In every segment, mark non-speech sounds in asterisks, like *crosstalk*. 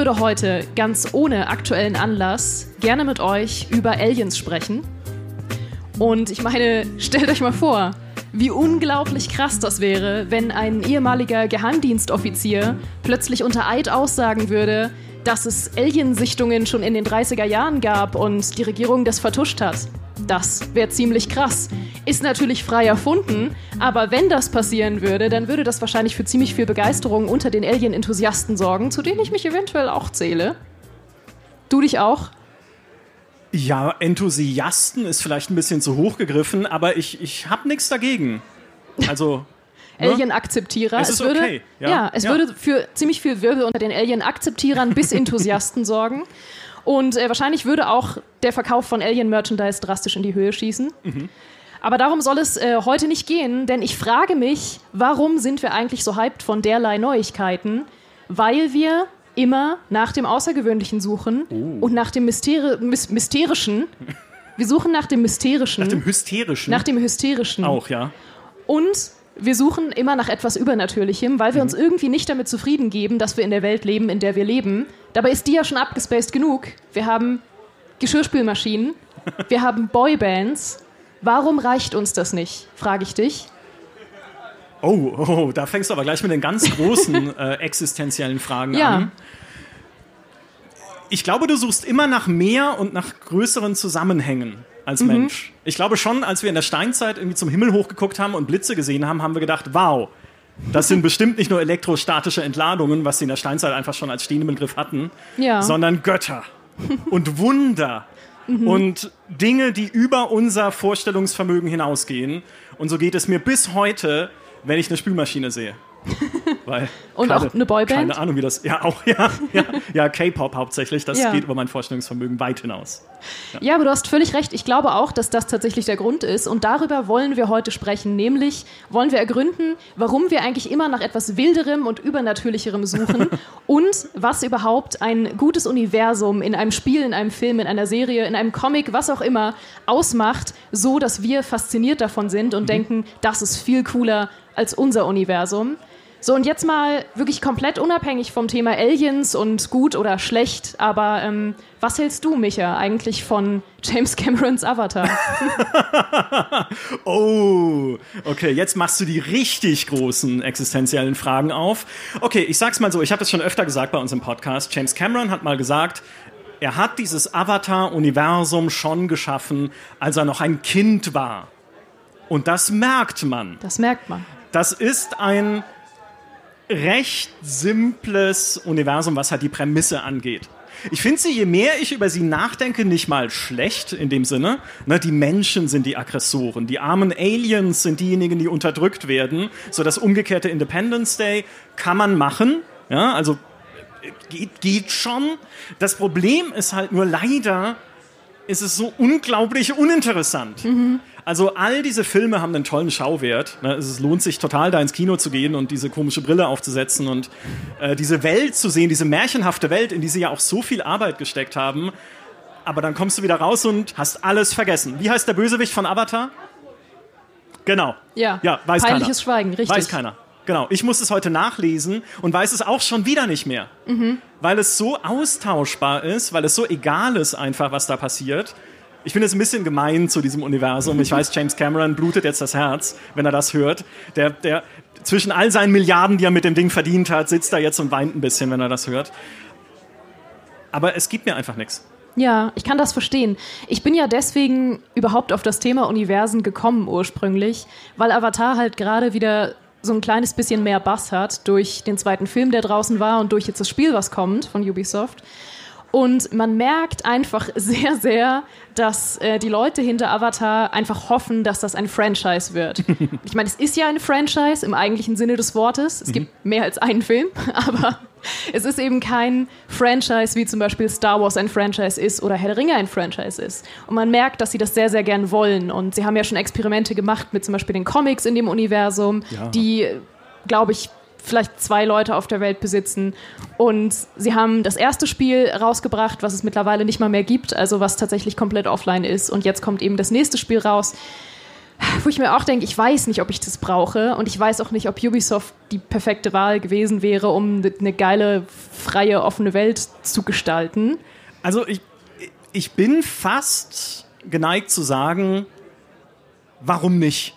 würde heute ganz ohne aktuellen Anlass gerne mit euch über Aliens sprechen. Und ich meine, *laughs* stellt euch mal vor, wie unglaublich krass das wäre, wenn ein ehemaliger Geheimdienstoffizier plötzlich unter Eid aussagen würde, dass es Aliensichtungen schon in den 30er Jahren gab und die Regierung das vertuscht hat. Das wäre ziemlich krass. Ist natürlich frei erfunden, aber wenn das passieren würde, dann würde das wahrscheinlich für ziemlich viel Begeisterung unter den Alien-Enthusiasten sorgen, zu denen ich mich eventuell auch zähle. Du dich auch? Ja, Enthusiasten ist vielleicht ein bisschen zu hoch gegriffen, aber ich, ich habe nichts dagegen. Also. *laughs* Ne? Alien-Akzeptierer. Es ist würde, okay. Ja, ja es ja. würde für ziemlich viel Wirbel unter den Alien-Akzeptierern bis Enthusiasten *laughs* sorgen. Und äh, wahrscheinlich würde auch der Verkauf von Alien-Merchandise drastisch in die Höhe schießen. Mhm. Aber darum soll es äh, heute nicht gehen, denn ich frage mich, warum sind wir eigentlich so hyped von derlei Neuigkeiten? Weil wir immer nach dem Außergewöhnlichen suchen oh. und nach dem Mysteri Mys Mysterischen. Wir suchen nach dem Mysterischen. Nach dem Hysterischen. Nach dem Hysterischen. Auch, ja. Und wir suchen immer nach etwas Übernatürlichem, weil wir mhm. uns irgendwie nicht damit zufrieden geben, dass wir in der Welt leben, in der wir leben. Dabei ist die ja schon abgespaced genug. Wir haben Geschirrspülmaschinen, *laughs* wir haben Boybands. Warum reicht uns das nicht, frage ich dich. Oh, oh, da fängst du aber gleich mit den ganz großen *laughs* äh, existenziellen Fragen ja. an. Ich glaube, du suchst immer nach mehr und nach größeren Zusammenhängen als mhm. Mensch. Ich glaube schon, als wir in der Steinzeit irgendwie zum Himmel hochgeguckt haben und Blitze gesehen haben, haben wir gedacht, wow, das sind bestimmt nicht nur elektrostatische Entladungen, was sie in der Steinzeit einfach schon als stehenden Begriff hatten, ja. sondern Götter und Wunder mhm. und Dinge, die über unser Vorstellungsvermögen hinausgehen. Und so geht es mir bis heute, wenn ich eine Spülmaschine sehe. *laughs* Weil und keine, auch eine Boyband? Keine Ahnung, wie das. Ja, auch, *laughs* ja. Ja, ja K-Pop hauptsächlich. Das ja. geht über mein Vorstellungsvermögen weit hinaus. Ja. ja, aber du hast völlig recht. Ich glaube auch, dass das tatsächlich der Grund ist. Und darüber wollen wir heute sprechen. Nämlich wollen wir ergründen, warum wir eigentlich immer nach etwas Wilderem und Übernatürlicherem suchen *laughs* und was überhaupt ein gutes Universum in einem Spiel, in einem Film, in einer Serie, in einem Comic, was auch immer, ausmacht, so dass wir fasziniert davon sind und mhm. denken, das ist viel cooler als unser Universum. So, und jetzt mal wirklich komplett unabhängig vom Thema Aliens und gut oder schlecht, aber ähm, was hältst du, Micha, eigentlich von *laughs* James Camerons Avatar? *laughs* oh, okay, jetzt machst du die richtig großen existenziellen Fragen auf. Okay, ich sag's mal so, ich habe das schon öfter gesagt bei uns im Podcast. James Cameron hat mal gesagt, er hat dieses Avatar-Universum schon geschaffen, als er noch ein Kind war. Und das merkt man. Das merkt man. Das ist ein recht simples Universum, was halt die Prämisse angeht. Ich finde sie, je mehr ich über sie nachdenke, nicht mal schlecht in dem Sinne. Ne, die Menschen sind die Aggressoren, die armen Aliens sind diejenigen, die unterdrückt werden. So das umgekehrte Independence Day kann man machen. Ja, also geht, geht schon. Das Problem ist halt nur leider, ist es so unglaublich uninteressant. Mhm. Also all diese Filme haben einen tollen Schauwert. Ne? Es lohnt sich total, da ins Kino zu gehen und diese komische Brille aufzusetzen und äh, diese Welt zu sehen, diese märchenhafte Welt, in die sie ja auch so viel Arbeit gesteckt haben. Aber dann kommst du wieder raus und hast alles vergessen. Wie heißt der Bösewicht von Avatar? Genau. Ja. Ja, weiß Peinliches keiner. Schweigen, richtig. Weiß keiner. Genau. Ich muss es heute nachlesen und weiß es auch schon wieder nicht mehr. Mhm. Weil es so austauschbar ist, weil es so egal ist einfach, was da passiert. Ich finde es ein bisschen gemein zu diesem Universum. Ich weiß, James Cameron blutet jetzt das Herz, wenn er das hört. Der, der zwischen all seinen Milliarden, die er mit dem Ding verdient hat, sitzt da jetzt und weint ein bisschen, wenn er das hört. Aber es gibt mir einfach nichts. Ja, ich kann das verstehen. Ich bin ja deswegen überhaupt auf das Thema Universen gekommen ursprünglich, weil Avatar halt gerade wieder so ein kleines bisschen mehr Bass hat durch den zweiten Film, der draußen war und durch jetzt das Spiel, was kommt von Ubisoft. Und man merkt einfach sehr, sehr, dass äh, die Leute hinter Avatar einfach hoffen, dass das ein Franchise wird. *laughs* ich meine, es ist ja ein Franchise im eigentlichen Sinne des Wortes. Es mhm. gibt mehr als einen Film, *laughs* aber es ist eben kein Franchise, wie zum Beispiel Star Wars ein Franchise ist oder Herr der Ringe ein Franchise ist. Und man merkt, dass sie das sehr, sehr gern wollen. Und sie haben ja schon Experimente gemacht mit zum Beispiel den Comics in dem Universum, ja. die, glaube ich, vielleicht zwei Leute auf der Welt besitzen. Und sie haben das erste Spiel rausgebracht, was es mittlerweile nicht mal mehr gibt, also was tatsächlich komplett offline ist. Und jetzt kommt eben das nächste Spiel raus. wo ich mir auch denke, ich weiß nicht, ob ich das brauche und ich weiß auch nicht, ob Ubisoft die perfekte Wahl gewesen wäre, um eine geile, freie, offene Welt zu gestalten. Also ich, ich bin fast geneigt zu sagen, warum nicht?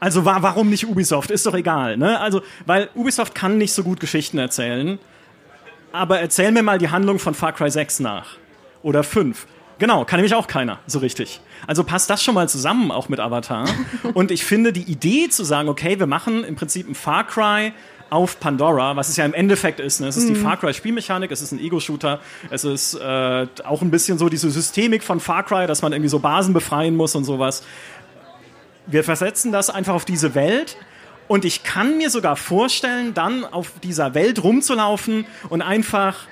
Also wa warum nicht Ubisoft? Ist doch egal, ne? Also, weil Ubisoft kann nicht so gut Geschichten erzählen. Aber erzähl mir mal die Handlung von Far Cry 6 nach. Oder 5. Genau, kann nämlich auch keiner so richtig. Also passt das schon mal zusammen, auch mit Avatar. *laughs* Und ich finde die Idee zu sagen, okay, wir machen im Prinzip ein Far Cry auf Pandora, was es ja im Endeffekt ist. Ne? Es ist mhm. die Far Cry Spielmechanik, es ist ein Ego-Shooter, es ist äh, auch ein bisschen so diese Systemik von Far Cry, dass man irgendwie so Basen befreien muss und sowas. Wir versetzen das einfach auf diese Welt und ich kann mir sogar vorstellen, dann auf dieser Welt rumzulaufen und einfach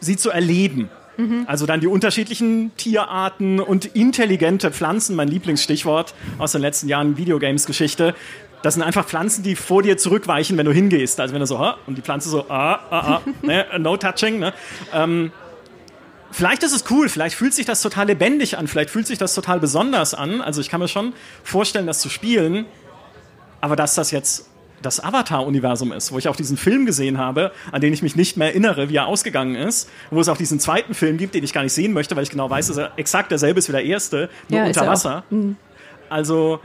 sie zu erleben. Mhm. Also dann die unterschiedlichen Tierarten und intelligente Pflanzen, mein Lieblingsstichwort aus den letzten Jahren Videogames-Geschichte. Das sind einfach Pflanzen, die vor dir zurückweichen, wenn du hingehst. Also wenn du so, ha, und die Pflanze so, ah, ah, ah, *laughs* ne, no touching. Ne? Ähm, vielleicht ist es cool, vielleicht fühlt sich das total lebendig an, vielleicht fühlt sich das total besonders an. Also ich kann mir schon vorstellen, das zu spielen. Aber dass das jetzt das Avatar-Universum ist, wo ich auch diesen Film gesehen habe, an den ich mich nicht mehr erinnere, wie er ausgegangen ist, wo es auch diesen zweiten Film gibt, den ich gar nicht sehen möchte, weil ich genau weiß, dass er exakt derselbe ist wie der erste, nur ja, unter Wasser. Mhm. Also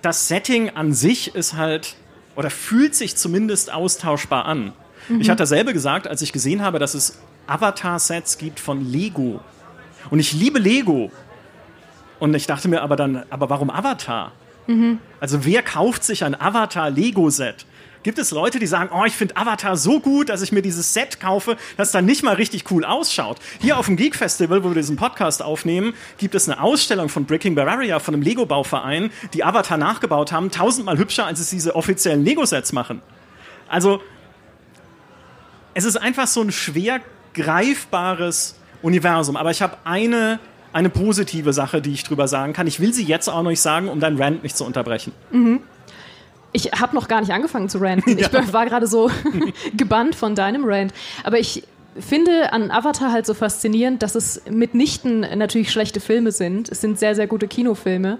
das Setting an sich ist halt oder fühlt sich zumindest austauschbar an. Mhm. Ich hatte dasselbe gesagt, als ich gesehen habe, dass es Avatar-Sets gibt von Lego. Und ich liebe Lego. Und ich dachte mir aber dann, aber warum Avatar? Mhm. Also wer kauft sich ein Avatar-Lego-Set? Gibt es Leute, die sagen, oh, ich finde Avatar so gut, dass ich mir dieses Set kaufe, das dann nicht mal richtig cool ausschaut? Hier auf dem Geek Festival, wo wir diesen Podcast aufnehmen, gibt es eine Ausstellung von Breaking Bavaria, von einem Lego-Bauverein, die Avatar nachgebaut haben, tausendmal hübscher, als es diese offiziellen Lego-Sets machen. Also, es ist einfach so ein schwer greifbares Universum. Aber ich habe eine eine positive Sache, die ich drüber sagen kann. Ich will sie jetzt auch noch nicht sagen, um deinen Rant nicht zu unterbrechen. Mhm. Ich habe noch gar nicht angefangen zu ranten. *laughs* Ja. Ich war gerade so *laughs* gebannt von deinem Rant. Aber ich finde an Avatar halt so faszinierend, dass es mitnichten natürlich schlechte Filme sind. Es sind sehr, sehr gute Kinofilme.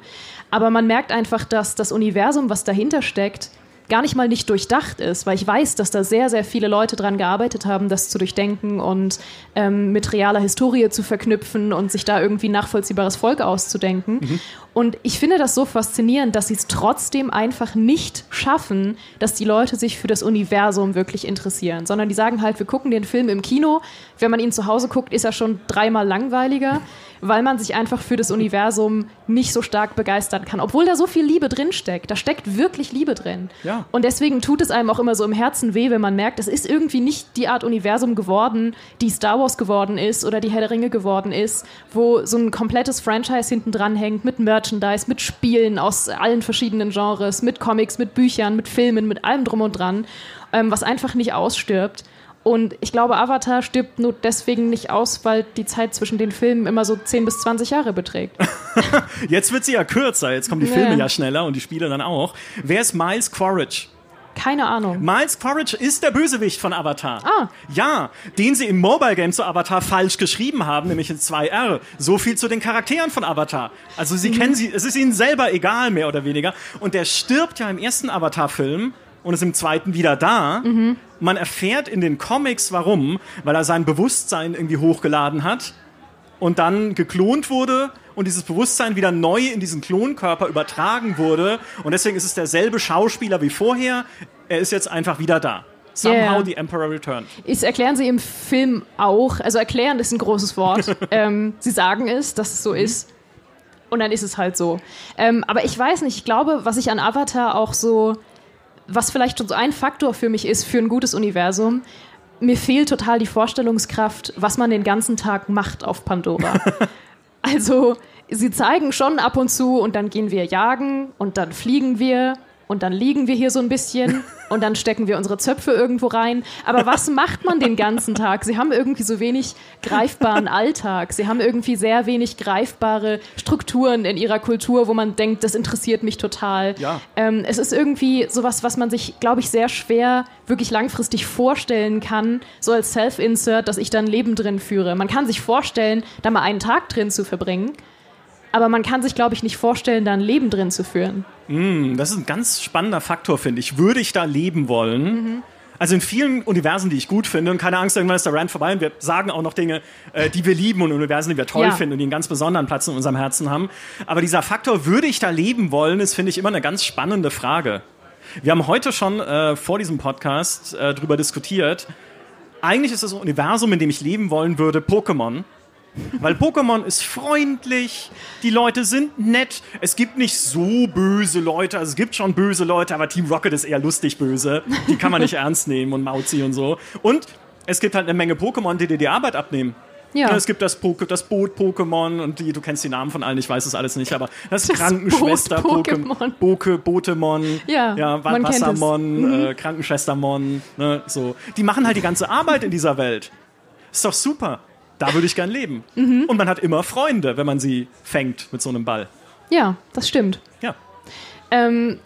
Aber man merkt einfach, dass das Universum, was dahinter steckt, gar nicht mal nicht durchdacht ist, weil ich weiß, dass da sehr, sehr viele Leute dran gearbeitet haben, das zu durchdenken und ähm, mit realer Historie zu verknüpfen und sich da irgendwie nachvollziehbares Volk auszudenken. Mhm. Und ich finde das so faszinierend, dass sie es trotzdem einfach nicht schaffen, dass die Leute sich für das Universum wirklich interessieren, sondern die sagen halt, wir gucken den Film im Kino, wenn man ihn zu Hause guckt, ist er schon dreimal langweiliger weil man sich einfach für das Universum nicht so stark begeistern kann. Obwohl da so viel Liebe drin steckt. Da steckt wirklich Liebe drin. Ja. Und deswegen tut es einem auch immer so im Herzen weh, wenn man merkt, es ist irgendwie nicht die Art Universum geworden, die Star Wars geworden ist oder die Herr der Ringe geworden ist, wo so ein komplettes Franchise hinten dran hängt mit Merchandise, mit Spielen aus allen verschiedenen Genres, mit Comics, mit Büchern, mit Filmen, mit allem drum und dran, ähm, was einfach nicht ausstirbt. Und ich glaube, Avatar stirbt nur deswegen nicht aus, weil die Zeit zwischen den Filmen immer so 10 bis 20 Jahre beträgt. *laughs* Jetzt wird sie ja kürzer, jetzt kommen die Filme ja schneller und die Spiele dann auch. Wer ist Miles Quaritch? Keine Ahnung. Miles Quaritch ist der Bösewicht von Avatar. Ah. Ja, den sie im Mobile Game zu Avatar falsch geschrieben haben, nämlich in 2R. So viel zu den Charakteren von Avatar. Also sie mhm. kennen sie, es ist ihnen selber egal, mehr oder weniger. Und der stirbt ja im ersten Avatar-Film und ist im zweiten wieder da. Mhm. Man erfährt in den Comics, warum, weil er sein Bewusstsein irgendwie hochgeladen hat und dann geklont wurde und dieses Bewusstsein wieder neu in diesen Klonkörper übertragen wurde. Und deswegen ist es derselbe Schauspieler wie vorher. Er ist jetzt einfach wieder da. Somehow yeah. the Emperor returned. Das erklären sie im Film auch. Also erklären ist ein großes Wort. *laughs* ähm, sie sagen es, dass es so mhm. ist. Und dann ist es halt so. Ähm, aber ich weiß nicht, ich glaube, was ich an Avatar auch so was vielleicht schon so ein Faktor für mich ist für ein gutes Universum, mir fehlt total die Vorstellungskraft, was man den ganzen Tag macht auf Pandora. *laughs* also, sie zeigen schon ab und zu und dann gehen wir jagen und dann fliegen wir und dann liegen wir hier so ein bisschen *laughs* und dann stecken wir unsere Zöpfe irgendwo rein. Aber was macht man den ganzen Tag? Sie haben irgendwie so wenig greifbaren Alltag. Sie haben irgendwie sehr wenig greifbare Strukturen in ihrer Kultur, wo man denkt, das interessiert mich total. Ja. Ähm, es ist irgendwie sowas, was man sich, glaube ich, sehr schwer wirklich langfristig vorstellen kann, so als Self-Insert, dass ich da ein Leben drin führe. Man kann sich vorstellen, da mal einen Tag drin zu verbringen. Aber man kann sich, glaube ich, nicht vorstellen, da ein Leben drin zu führen. Mm, das ist ein ganz spannender Faktor, finde ich. Würde ich da leben wollen? Mhm. Also in vielen Universen, die ich gut finde, und keine Angst, irgendwann ist der Rand vorbei und wir sagen auch noch Dinge, äh, die wir lieben und Universen, die wir toll ja. finden und die einen ganz besonderen Platz in unserem Herzen haben. Aber dieser Faktor, würde ich da leben wollen, ist, finde ich, immer eine ganz spannende Frage. Wir haben heute schon äh, vor diesem Podcast äh, darüber diskutiert. Eigentlich ist das Universum, in dem ich leben wollen würde, Pokémon. Weil Pokémon ist freundlich, die Leute sind nett. Es gibt nicht so böse Leute, also es gibt schon böse Leute, aber Team Rocket ist eher lustig böse. Die kann man nicht *laughs* ernst nehmen und Mauzi und so. Und es gibt halt eine Menge Pokémon, die dir die Arbeit abnehmen. Ja. Es gibt das, das Boot-Pokémon und die, du kennst die Namen von allen, ich weiß es alles nicht, aber das, das Krankenschwester-Pokémon. Boke, Botemon, ja, ja Wassermon, mhm. äh, Krankenschwestermon, ne, so. Die machen halt die ganze Arbeit in dieser Welt. Ist doch super. Da würde ich gern leben. Mhm. Und man hat immer Freunde, wenn man sie fängt mit so einem Ball. Ja, das stimmt. Ja. Ähm,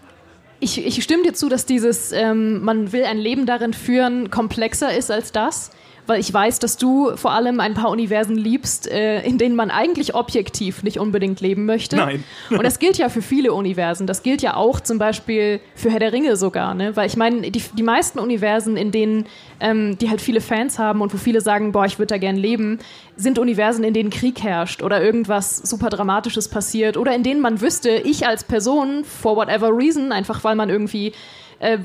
ich, ich stimme dir zu, dass dieses, ähm, man will ein Leben darin führen, komplexer ist als das weil ich weiß, dass du vor allem ein paar Universen liebst, äh, in denen man eigentlich objektiv nicht unbedingt leben möchte. Nein. Und das gilt ja für viele Universen. Das gilt ja auch zum Beispiel für Herr der Ringe sogar, ne? Weil ich meine, die, die meisten Universen, in denen ähm, die halt viele Fans haben und wo viele sagen, boah, ich würde da gern leben, sind Universen, in denen Krieg herrscht oder irgendwas super Dramatisches passiert oder in denen man wüsste, ich als Person, for whatever reason, einfach weil man irgendwie äh,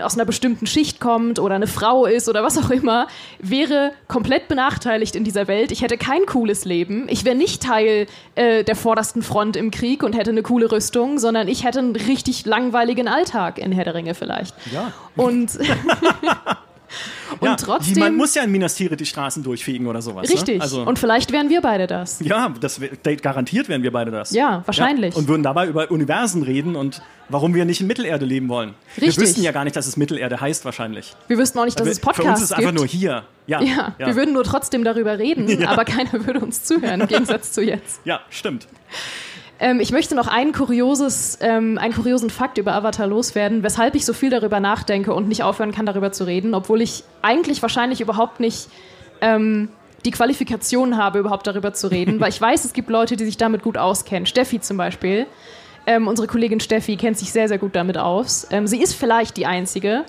aus einer bestimmten Schicht kommt oder eine Frau ist oder was auch immer, wäre komplett benachteiligt in dieser Welt. Ich hätte kein cooles Leben. Ich wäre nicht Teil äh, der vordersten Front im Krieg und hätte eine coole Rüstung, sondern ich hätte einen richtig langweiligen Alltag in Herr der Ringe vielleicht. Ja. Und *laughs* *laughs* *laughs* Und ja, trotzdem. Man muss ja in Minas Tirith die Straßen durchfegen oder sowas. Ne? Richtig. Ne? Also, und vielleicht wären wir beide das. Ja, das, garantiert wären wir beide das. Ja, wahrscheinlich. Ja, und würden dabei über Universen reden und warum wir nicht in Mittelerde leben wollen. Richtig. Wir wüssten ja gar nicht, dass es Mittelerde heißt, wahrscheinlich. Wir wüssten auch nicht, dass es Podcasts gibt. Für uns ist es einfach nur hier. Ja, ja, ja, wir würden nur trotzdem darüber reden, *laughs* aber keiner würde uns zuhören, im Gegensatz zu jetzt. Ja, stimmt. Ähm, ich möchte noch ein kurioses, ähm, einen kuriosen Fakt über Avatar loswerden, weshalb ich so viel darüber nachdenke und nicht aufhören kann, darüber zu reden, obwohl ich eigentlich wahrscheinlich überhaupt nicht ähm, die Qualifikation habe, überhaupt darüber zu reden, *laughs* weil ich weiß, es gibt Leute, die sich damit gut auskennen. Steffi zum Beispiel. Ähm, unsere Kollegin Steffi kennt sich sehr, sehr gut damit aus. Ähm, sie ist vielleicht die Einzige,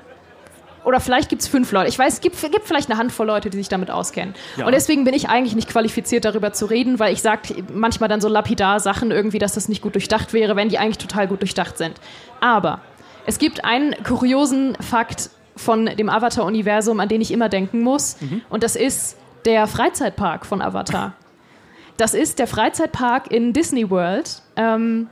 oder vielleicht gibt es fünf Leute. Ich weiß, es gibt, gibt, vielleicht eine Handvoll Leute, die sich damit auskennen. Ja. Und deswegen bin ich eigentlich nicht qualifiziert, darüber zu reden, weil ich sage manchmal dann so lapidar Sachen irgendwie, dass das nicht gut durchdacht wäre, wenn die eigentlich total gut durchdacht sind. Aber es gibt einen kuriosen Fakt von dem Avatar-Universum, an den ich immer denken muss. Mhm. Und das ist der Freizeitpark von Avatar. Das ist der Freizeitpark in Disney World. Ähm,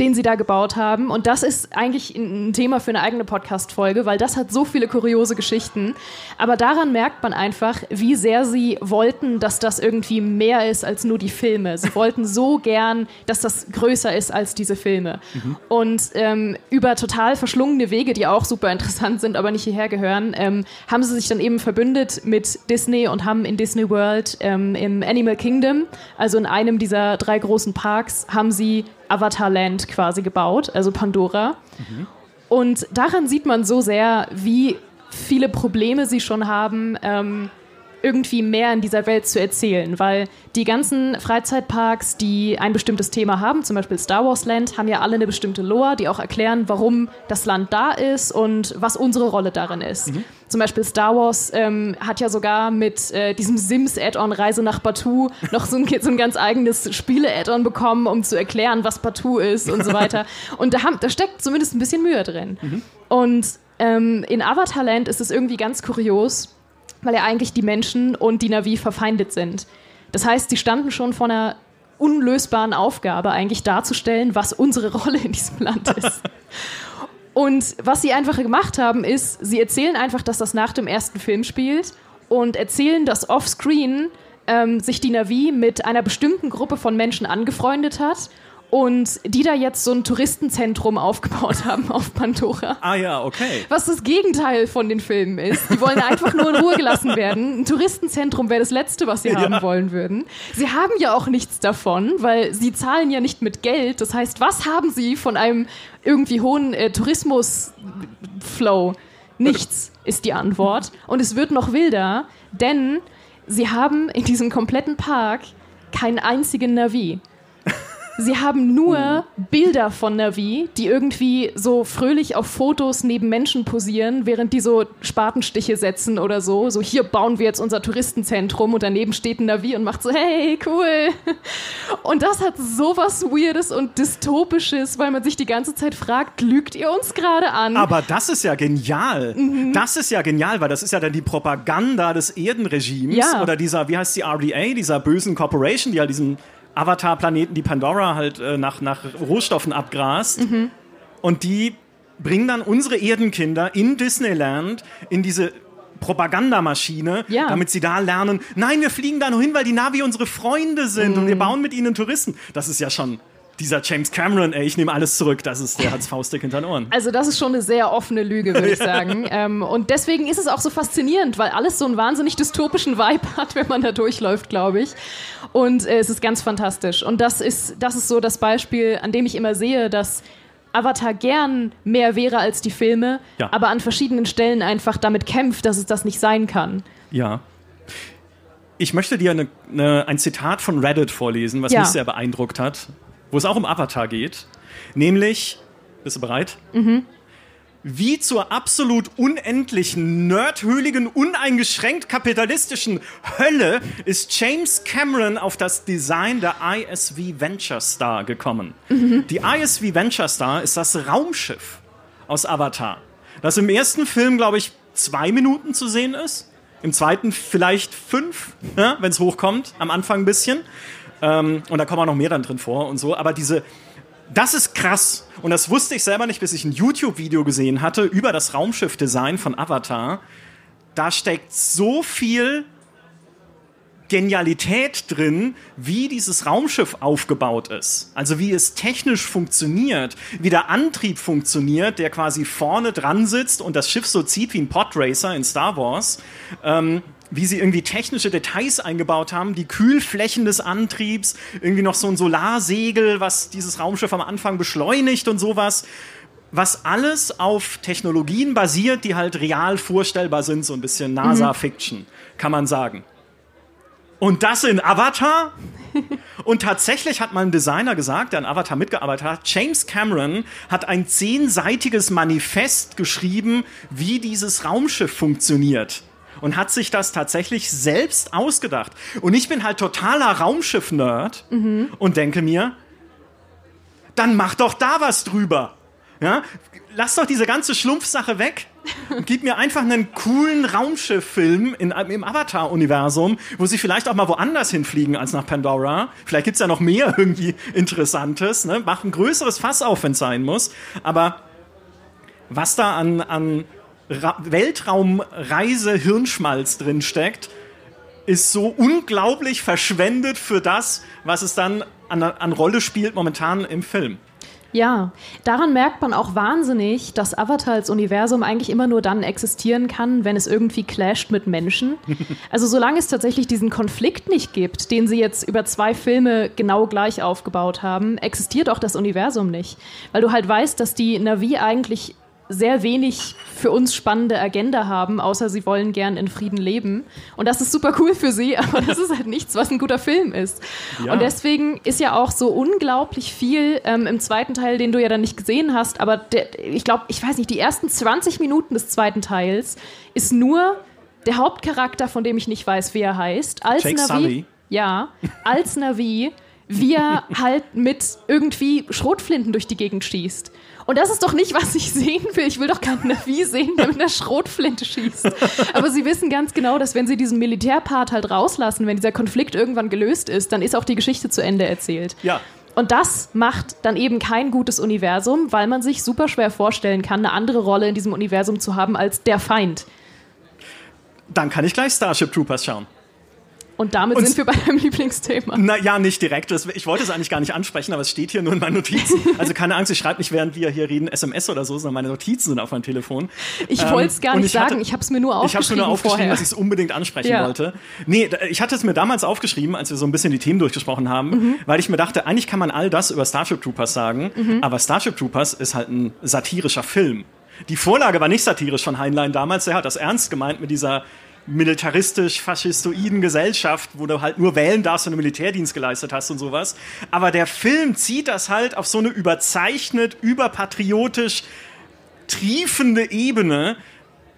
den sie da gebaut haben. Und das ist eigentlich ein Thema für eine eigene Podcast-Folge, weil das hat so viele kuriose Geschichten. Aber daran merkt man einfach, wie sehr sie wollten, dass das irgendwie mehr ist als nur die Filme. Sie wollten so gern, dass das größer ist als diese Filme. Mhm. Und ähm, über total verschlungene Wege, die auch super interessant sind, aber nicht hierher gehören, ähm, haben sie sich dann eben verbündet mit Disney und haben in Disney World ähm, im Animal Kingdom, also in einem dieser drei großen Parks, haben sie Avatarland quasi gebaut, also Pandora. Mhm. Und daran sieht man so sehr, wie viele Probleme sie schon haben, ähm, irgendwie mehr in dieser Welt zu erzählen, weil die ganzen Freizeitparks, die ein bestimmtes Thema haben, zum Beispiel Star Wars Land, haben ja alle eine bestimmte Lore, die auch erklären, warum das Land da ist und was unsere Rolle darin ist. Mhm. Zum Beispiel Star Wars ähm, hat ja sogar mit äh, diesem Sims-Add-on Reise nach Batu *laughs* noch so ein, so ein ganz eigenes Spiele-Add-on bekommen, um zu erklären, was Batu ist und so *laughs* weiter. und da, haben, da steckt zumindest ein bisschen Mühe drin. Mhm. Und ähm, in Avatarland ist es irgendwie ganz kurios, weil ja eigentlich die Menschen und die Navi verfeindet sind. Das heißt, sie standen schon vor einer unlösbaren Aufgabe, eigentlich darzustellen, was unsere *laughs* Rolle in diesem Land ist. und was sie einfach gemacht haben, ist, sie erzählen einfach, dass das nach dem ersten Film spielt und erzählen, dass offscreen ähm, sich die Navi mit einer bestimmten Gruppe von Menschen angefreundet hat und die da jetzt so ein Touristenzentrum aufgebaut *laughs* haben auf Pandora. Ah ja, okay. Was das Gegenteil von den Filmen ist. Die wollen einfach nur in Ruhe gelassen werden. Ein Touristenzentrum wäre das Letzte, was sie ja. haben wollen würden. Sie haben ja auch nichts davon, weil sie zahlen ja nicht mit Geld. Das heißt, was haben sie von einem irgendwie hohen äh, Tourismus-Flow? Nichts ist die Antwort. Und es wird noch wilder, denn sie haben in diesem kompletten Park keinen einzigen Navi. Sie haben nur Bilder von Navi, die irgendwie so fröhlich auf Fotos neben Menschen posieren, während die so Spatenstiche setzen oder so. So, hier bauen wir jetzt unser Touristenzentrum und daneben steht ein Navi und macht so, hey, cool. *laughs* Und das hat sowas Weirdes und Dystopisches, weil man sich die ganze Zeit fragt, lügt ihr uns gerade an? Aber das ist ja genial. Mhm. Das ist ja genial, weil das ist ja dann die Propaganda des Erdenregimes Ja. oder dieser, wie heißt die RDA, dieser bösen Corporation, die halt diesen Avatar-Planeten, die Pandora halt äh, nach, nach Rohstoffen abgrast. Mhm. Und die bringen dann unsere Erdenkinder in Disneyland in diese Propagandamaschine, Ja. damit sie da lernen, nein, wir fliegen da nur hin, weil die Navi unsere Freunde sind und Mhm. wir bauen mit ihnen Touristen. Das ist ja schon dieser James Cameron, ey, ich nehme alles zurück, das ist, der hat's Faustdick hinter den Ohren. Also das ist schon eine sehr offene Lüge, würde ich *laughs* sagen. Ähm, und deswegen ist es auch so faszinierend, weil alles so einen wahnsinnig dystopischen Vibe hat, wenn man da durchläuft, glaube ich. Und äh, es ist ganz fantastisch. Und das ist, das ist so das Beispiel, an dem ich immer sehe, dass Avatar gern mehr wäre als die Filme, Ja. aber an verschiedenen Stellen einfach damit kämpft, dass es das nicht sein kann. Ja. Ich möchte dir eine, eine, ein Zitat von Reddit vorlesen, was Ja. mich sehr beeindruckt hat, wo es auch um Avatar geht. Nämlich, bist du bereit? Wie zur absolut unendlichen, nerdhöhligen, uneingeschränkt kapitalistischen Hölle ist James Cameron auf das Design der ISV Venture Star gekommen. Die ISV Venture Star ist das Raumschiff aus Avatar, das im ersten Film, glaube ich, zwei Minuten zu sehen ist. Im zweiten vielleicht fünf, ja, wenn es hochkommt, am Anfang ein bisschen. Ähm, und da kommen auch noch mehr dann drin vor und so. Aber diese, das ist krass. Und das wusste ich selber nicht, bis ich ein YouTube-Video gesehen hatte über das Raumschiff-Design von Avatar. Da steckt so viel Genialität drin, wie dieses Raumschiff aufgebaut ist. Also wie es technisch funktioniert, wie der Antrieb funktioniert, der quasi vorne dran sitzt und das Schiff so zieht wie ein Podracer in Star Wars. Ähm, wie sie irgendwie technische Details eingebaut haben, die Kühlflächen des Antriebs, irgendwie noch so ein Solarsegel, was dieses Raumschiff am Anfang beschleunigt und sowas. Was alles auf Technologien basiert, die halt real vorstellbar sind, so ein bisschen NASA-Fiction, kann man sagen. Und das in Avatar? *laughs* Und tatsächlich hat mal ein Designer gesagt, der an Avatar mitgearbeitet hat, James Cameron hat ein zehnseitiges Manifest geschrieben, wie dieses Raumschiff funktioniert. Und hat sich das tatsächlich selbst ausgedacht. Und ich bin halt totaler Raumschiff-Nerd und denke mir, dann mach doch da was drüber. Ja? Lass doch diese ganze Schlumpfsache weg und gib mir einfach einen coolen Raumschiff-Film im Avatar-Universum, wo sie vielleicht auch mal woanders hinfliegen als nach Pandora. Vielleicht gibt's ja noch mehr irgendwie Interessantes. Ne? Mach ein größeres Fass auf, wenn es sein muss. Aber was da an, an Ra Weltraumreise-Hirnschmalz drin steckt, ist so unglaublich verschwendet für das, was es dann an, an Rolle spielt momentan im Film. Ja, daran merkt man auch wahnsinnig, dass Avatar als Universum eigentlich immer nur dann existieren kann, wenn es irgendwie clasht mit Menschen. *laughs* Also solange es tatsächlich diesen Konflikt nicht gibt, den sie jetzt über zwei Filme genau gleich aufgebaut haben, existiert auch das Universum nicht. Weil du halt weißt, dass die Navi eigentlich sehr wenig für uns spannende Agenda haben, außer sie wollen gern in Frieden leben. Und das ist super cool für sie, *laughs* aber das ist halt nichts, was ein guter Film ist. Ja. Und deswegen ist ja auch so unglaublich viel ähm, im zweiten Teil, den du ja dann nicht gesehen hast, aber der, ich glaube, ich weiß nicht, die ersten 20 Minuten des zweiten Teils ist nur der Hauptcharakter, von dem ich nicht weiß, wie er heißt, als Jake Navi. Sully. Ja, als Navi, wie er halt mit irgendwie Schrotflinten durch die Gegend schießt. Und das ist doch nicht, was ich sehen will. Ich will doch keinen Navi sehen, der mit einer Schrotflinte schießt. Aber sie wissen ganz genau, dass wenn sie diesen Militärpart halt rauslassen, wenn dieser Konflikt irgendwann gelöst ist, dann ist auch die Geschichte zu Ende erzählt. Ja, Und das macht dann eben kein gutes Universum, weil man sich super schwer vorstellen kann, eine andere Rolle in diesem Universum zu haben als der Feind. dann kann ich gleich Starship Troopers schauen. Und damit Und- sind wir bei deinem Lieblingsthema. Na ja, nicht direkt. Ich wollte es eigentlich gar nicht ansprechen, aber es steht hier nur in meinen Notizen. *laughs* Also keine Angst, ich schreibe nicht, während wir hier reden, SMS oder so, sondern meine Notizen sind auf meinem Telefon. Ich Ähm, wollte es gar nicht ich hatte- sagen, ich habe es mir nur Ich habe aufgeschrieben mir nur aufgeschrieben, vorher. dass ich es unbedingt ansprechen Ja. wollte. Nee, ich hatte es mir damals aufgeschrieben, als wir so ein bisschen die Themen durchgesprochen haben, Mhm. weil ich mir dachte, eigentlich kann man all das über Starship Troopers sagen, Mhm. aber Starship Troopers ist halt ein satirischer Film. Die Vorlage war nicht satirisch von Heinlein damals, der hat das ernst gemeint mit dieser militaristisch-faschistoiden Gesellschaft, wo du halt nur wählen darfst, wenn du Militärdienst geleistet hast und sowas. Aber der Film zieht das halt auf so eine überzeichnet, überpatriotisch triefende Ebene,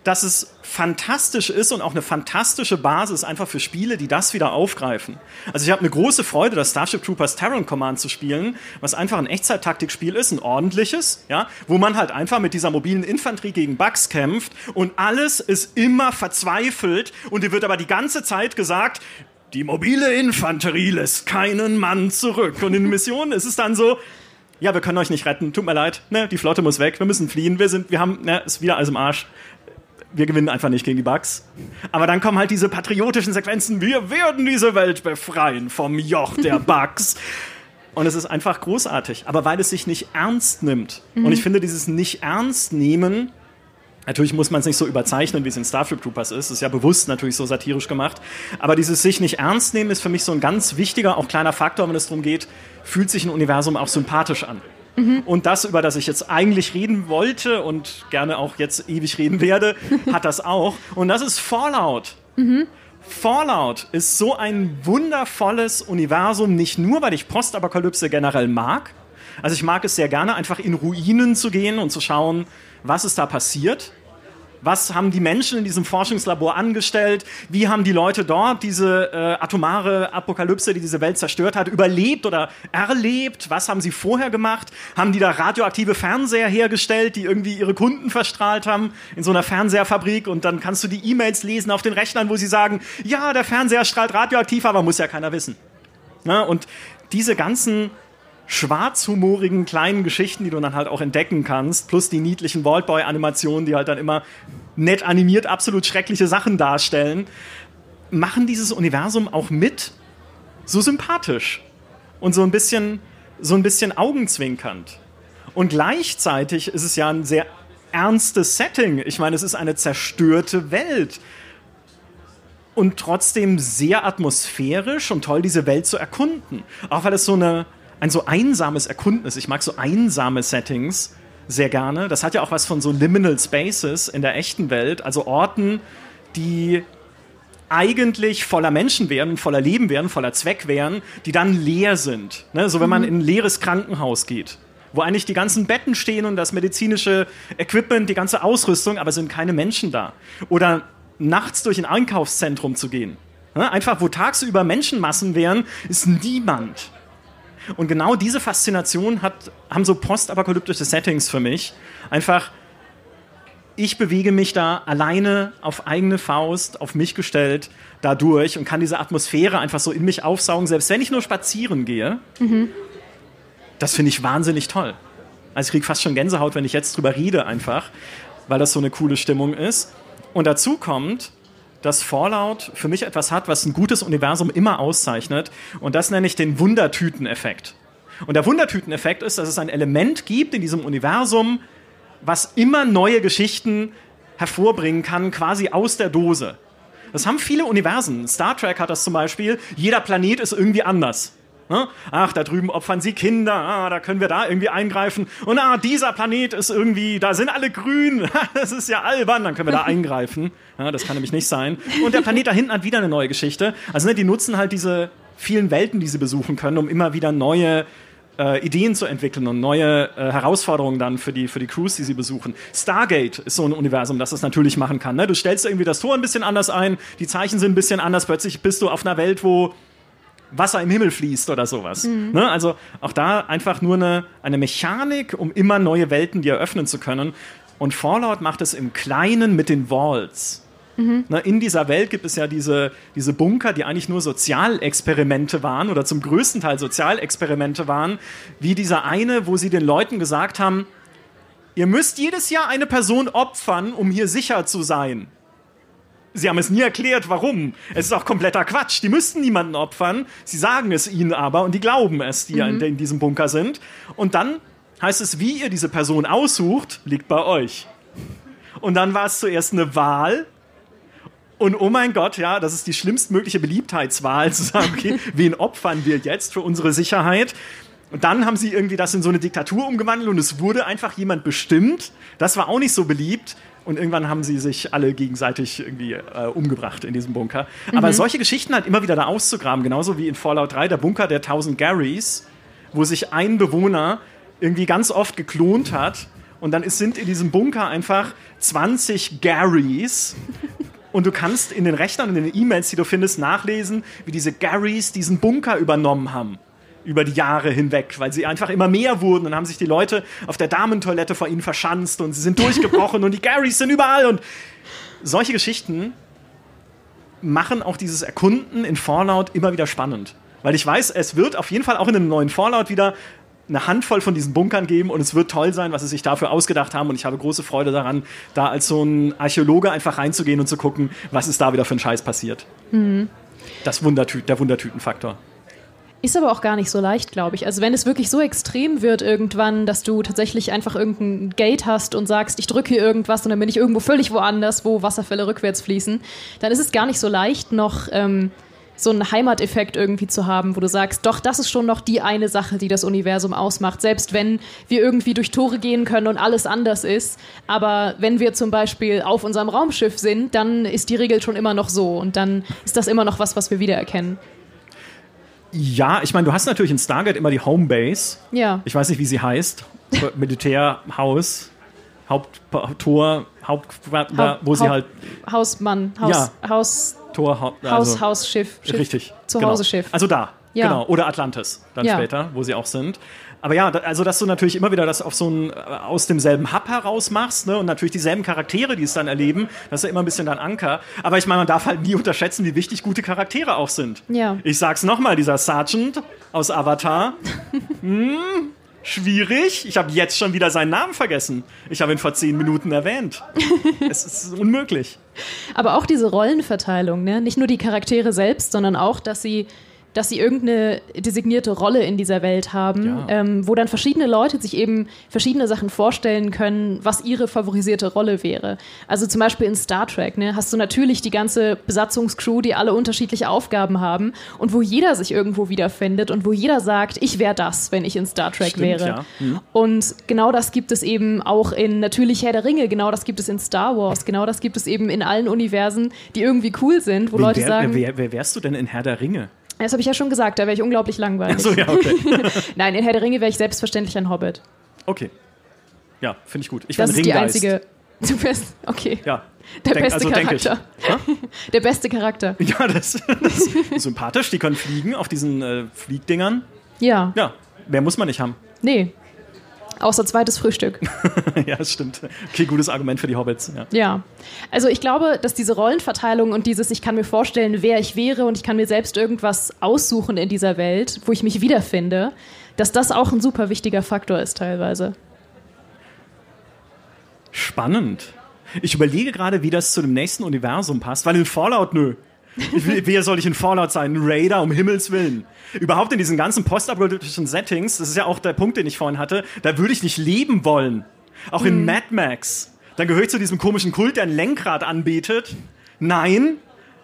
dass es fantastisch ist und auch eine fantastische Basis einfach für Spiele, die das wieder aufgreifen. Also ich habe eine große Freude, das Starship Troopers Terran Command zu spielen, was einfach ein Echtzeit-Taktikspiel ist, ein ordentliches, ja, wo man halt einfach mit dieser mobilen Infanterie gegen Bugs kämpft und alles ist immer verzweifelt und dir wird aber die ganze Zeit gesagt, die mobile Infanterie lässt keinen Mann zurück. Und in den Missionen ist es dann so, ja, wir können euch nicht retten, tut mir leid, ne, die Flotte muss weg, wir müssen fliehen, wir sind, wir haben, ne, ist wieder alles im Arsch wir gewinnen einfach nicht gegen die Bugs. Aber dann kommen halt diese patriotischen Sequenzen, wir werden diese Welt befreien vom Joch der *laughs* Bugs. Und es ist einfach großartig. Aber weil es sich nicht ernst nimmt. Mhm. Und ich finde, dieses nicht ernst nehmen, natürlich muss man es nicht so überzeichnen, wie es in Starship Troopers ist. ist ja bewusst natürlich so satirisch gemacht. Aber dieses sich nicht ernst nehmen ist für mich so ein ganz wichtiger, auch kleiner Faktor, wenn es darum geht, fühlt sich ein Universum auch sympathisch an. Mhm. Und das, über das ich jetzt eigentlich reden wollte und gerne auch jetzt ewig reden werde, *laughs* hat das auch. Und das ist Fallout. Mhm. Fallout ist so ein wundervolles Universum, nicht nur, weil ich Postapokalypse generell mag. Also ich mag es sehr gerne, einfach in Ruinen zu gehen und zu schauen, was ist da passiert. Was haben die Menschen in diesem Forschungslabor angestellt? Wie haben die Leute dort diese äh, atomare Apokalypse, die diese Welt zerstört hat, überlebt oder erlebt? Was haben sie vorher gemacht? Haben die da radioaktive Fernseher hergestellt, die irgendwie ihre Kunden verstrahlt haben in so einer Fernseherfabrik? Und dann kannst du die E-Mails lesen auf den Rechnern, wo sie sagen, ja, der Fernseher strahlt radioaktiv, aber muss ja keiner wissen. Ja, und diese ganzen schwarzhumorigen kleinen Geschichten, die du dann halt auch entdecken kannst, plus die niedlichen Vaultboy-Animationen, die halt dann immer nett animiert absolut schreckliche Sachen darstellen, machen dieses Universum auch mit so sympathisch und so ein bisschen, so ein bisschen augenzwinkernd. Und gleichzeitig ist es ja ein sehr ernstes Setting. Ich meine, es ist eine zerstörte Welt. Und trotzdem sehr atmosphärisch und toll, diese Welt zu erkunden. Auch weil es so eine, ein so einsames Erkunden ist. Ich mag so einsame Settings sehr gerne. Das hat ja auch was von so Liminal Spaces in der echten Welt, also Orten, die eigentlich voller Menschen wären, voller Leben wären, voller Zweck wären, die dann leer sind. Ne? So wenn man mhm. in ein leeres Krankenhaus geht, wo eigentlich die ganzen Betten stehen und das medizinische Equipment, die ganze Ausrüstung, aber sind keine Menschen da. Oder nachts durch ein Einkaufszentrum zu gehen. Ne? Einfach, wo tagsüber Menschenmassen wären, ist niemand. Und genau diese Faszination hat, haben so postapokalyptische Settings für mich. Einfach, ich bewege mich da alleine auf eigene Faust, auf mich gestellt, dadurch und kann diese Atmosphäre einfach so in mich aufsaugen, selbst wenn ich nur spazieren gehe. Mhm. Das finde ich wahnsinnig toll. Also ich kriege fast schon Gänsehaut, wenn ich jetzt drüber rede, einfach, weil das so eine coole Stimmung ist. Und dazu kommt, dass Fallout für mich etwas hat, was ein gutes Universum immer auszeichnet. Und das nenne ich den Wundertüteneffekt. Und der Wundertüteneffekt ist, dass es ein Element gibt in diesem Universum, was immer neue Geschichten hervorbringen kann, quasi aus der Dose. Das haben viele Universen. Star Trek hat das zum Beispiel. Jeder Planet ist irgendwie anders. Ne? Ach, da drüben opfern sie Kinder, ah, da können wir da irgendwie eingreifen. Und ah, dieser Planet ist irgendwie, da sind alle grün, *laughs* das ist ja albern, dann können wir da *laughs* eingreifen. Ja, das kann nämlich nicht sein. Und der Planet da hinten hat wieder eine neue Geschichte. Also ne, die nutzen halt diese vielen Welten, die sie besuchen können, um immer wieder neue äh, Ideen zu entwickeln und neue äh, Herausforderungen dann für die, für die Crews, die sie besuchen. Stargate ist so ein Universum, das das natürlich machen kann. Ne? Du stellst irgendwie das Tor ein bisschen anders ein, die Zeichen sind ein bisschen anders, plötzlich bist du auf einer Welt, wo Wasser im Himmel fließt oder sowas. Mhm. Ne? Also auch da einfach nur eine, eine Mechanik, um immer neue Welten dir eröffnen zu können. Und Fallout macht es im Kleinen mit den Walls. Mhm. Ne, in dieser Welt gibt es ja diese, diese Bunker, die eigentlich nur Sozialexperimente waren oder zum größten Teil Sozialexperimente waren, wie dieser eine, wo sie den Leuten gesagt haben, ihr müsst jedes Jahr eine Person opfern, um hier sicher zu sein. Sie haben es nie erklärt, warum. Es ist auch kompletter Quatsch. Die müssten niemanden opfern. Sie sagen es ihnen aber und die glauben es, die mhm. in, diesem Bunker sind. Und dann heißt es, wie ihr diese Person aussucht, liegt bei euch. Und dann war es zuerst eine Wahl. Und oh mein Gott, ja, das ist die schlimmstmögliche Beliebtheitswahl, *laughs* zu sagen, okay, wen opfern wir jetzt für unsere Sicherheit? Und dann haben sie irgendwie das in so eine Diktatur umgewandelt und es wurde einfach jemand bestimmt. Das war auch nicht so beliebt Und irgendwann haben sie sich alle gegenseitig irgendwie äh, umgebracht in diesem Bunker. Aber solche Geschichten halt immer wieder da auszugraben, genauso wie in Fallout 3, der Bunker der 1000 Garys, wo sich ein Bewohner irgendwie ganz oft geklont hat. Und dann ist, sind in diesem Bunker einfach 20 Garys. *laughs* Und du kannst in den Rechnern und in den E-Mails, die du findest, nachlesen, wie diese Garys diesen Bunker übernommen haben. Über die Jahre hinweg, weil sie einfach immer mehr wurden. Und haben sich die Leute auf der Damentoilette vor ihnen verschanzt und sie sind durchgebrochen *laughs* und die Garys sind überall. Und solche Geschichten machen auch dieses Erkunden in Fallout immer wieder spannend. Weil ich weiß, es wird auf jeden Fall auch in einem neuen Fallout wieder eine Handvoll von diesen Bunkern geben und es wird toll sein, was sie sich dafür ausgedacht haben. Und ich habe große Freude daran, da als so ein Archäologe einfach reinzugehen und zu gucken, was ist da wieder für ein Scheiß passiert. Das Wundertü der Wundertütenfaktor. Ist aber auch gar nicht so leicht, glaube ich. Also wenn es wirklich so extrem wird irgendwann, dass du tatsächlich einfach irgendein Gate hast und sagst, ich drücke hier irgendwas und dann bin ich irgendwo völlig woanders, wo Wasserfälle rückwärts fließen, dann ist es gar nicht so leicht, noch ähm, so einen Heimateffekt irgendwie zu haben, wo du sagst, doch, das ist schon noch die eine Sache, die das Universum ausmacht. Selbst wenn wir irgendwie durch Tore gehen können und alles anders ist. Aber wenn wir zum Beispiel auf unserem Raumschiff sind, dann ist die Regel schon immer noch so. Und dann ist das immer noch was, was wir wiedererkennen. Ja, ich meine, du hast natürlich in Stargate immer die Homebase. Ja. Ich weiß nicht, wie sie heißt. Militärhaus, Haupttor, Haupt, da, wo sie halt Hausmann, Haus, Haus, Tor, Haupt, Haus, also- Hausschiff, Schiff, Richtig. Zuhauseschiff. Genau. Also da. Ja. Genau. Oder Atlantis dann Ja. später, wo sie auch sind. Aber ja, also dass du natürlich immer wieder das auf so ein, äh, aus demselben Hub heraus machst ne? und natürlich dieselben Charaktere, die es dann erleben, das ist ja immer ein bisschen dein Anker. Aber ich meine, man darf halt nie unterschätzen, wie wichtig gute Charaktere auch sind. Ja. Ich sag's nochmal, dieser Sergeant aus Avatar, *laughs* hm, schwierig. Ich habe jetzt schon wieder seinen Namen vergessen. Ich habe ihn vor zehn Minuten erwähnt. *laughs* es ist unmöglich. Aber auch diese Rollenverteilung, ne? nicht nur die Charaktere selbst, sondern auch, dass sie, dass sie irgendeine designierte Rolle in dieser Welt haben, Ja. ähm, wo dann verschiedene Leute sich eben verschiedene Sachen vorstellen können, was ihre favorisierte Rolle wäre. Also zum Beispiel in Star Trek ne, hast du natürlich die ganze Besatzungscrew, die alle unterschiedliche Aufgaben haben und wo jeder sich irgendwo wiederfindet und wo jeder sagt, ich wäre das, wenn ich in Star Trek Stimmt, wäre. ja. Mhm. Und genau das gibt es eben auch in natürlich Herr der Ringe, genau das gibt es in Star Wars, genau das gibt es eben in allen Universen, die irgendwie cool sind, wo Wen Leute wär, sagen, wer, wer wärst du denn in Herr der Ringe? Das habe ich ja schon gesagt, da wäre ich unglaublich langweilig. Achso, ja, okay. *laughs* Nein, in Herr der Ringe wäre ich selbstverständlich ein Hobbit. Okay. Ja, finde ich gut. Ich Das ist die einzige. *laughs* Du bist, okay. Ja. Der Denk- beste also. Charakter. *laughs* Der beste Charakter. Ja, das, das ist sympathisch. Die können fliegen auf diesen äh, Fliegdingern. Ja, Ja, mehr muss man nicht haben. nee. Außer zweites Frühstück. *laughs* ja, stimmt. Okay, gutes Argument für die Hobbits. Ja. Ja. Also ich glaube, dass diese Rollenverteilung und dieses, ich kann mir vorstellen, wer ich wäre und ich kann mir selbst irgendwas aussuchen in dieser Welt, wo ich mich wiederfinde, dass das auch ein super wichtiger Faktor ist teilweise. Spannend. Ich überlege gerade, wie das zu dem nächsten Universum passt, weil in Fallout, nö. Wer soll ich in Fallout sein? Ein Raider, um Himmels Willen. Überhaupt in diesen ganzen postapokalyptischen Settings, das ist ja auch der Punkt, den ich vorhin hatte, da würde ich nicht leben wollen. Auch in Mad Max. Dann gehöre ich zu diesem komischen Kult, der ein Lenkrad anbetet. Nein.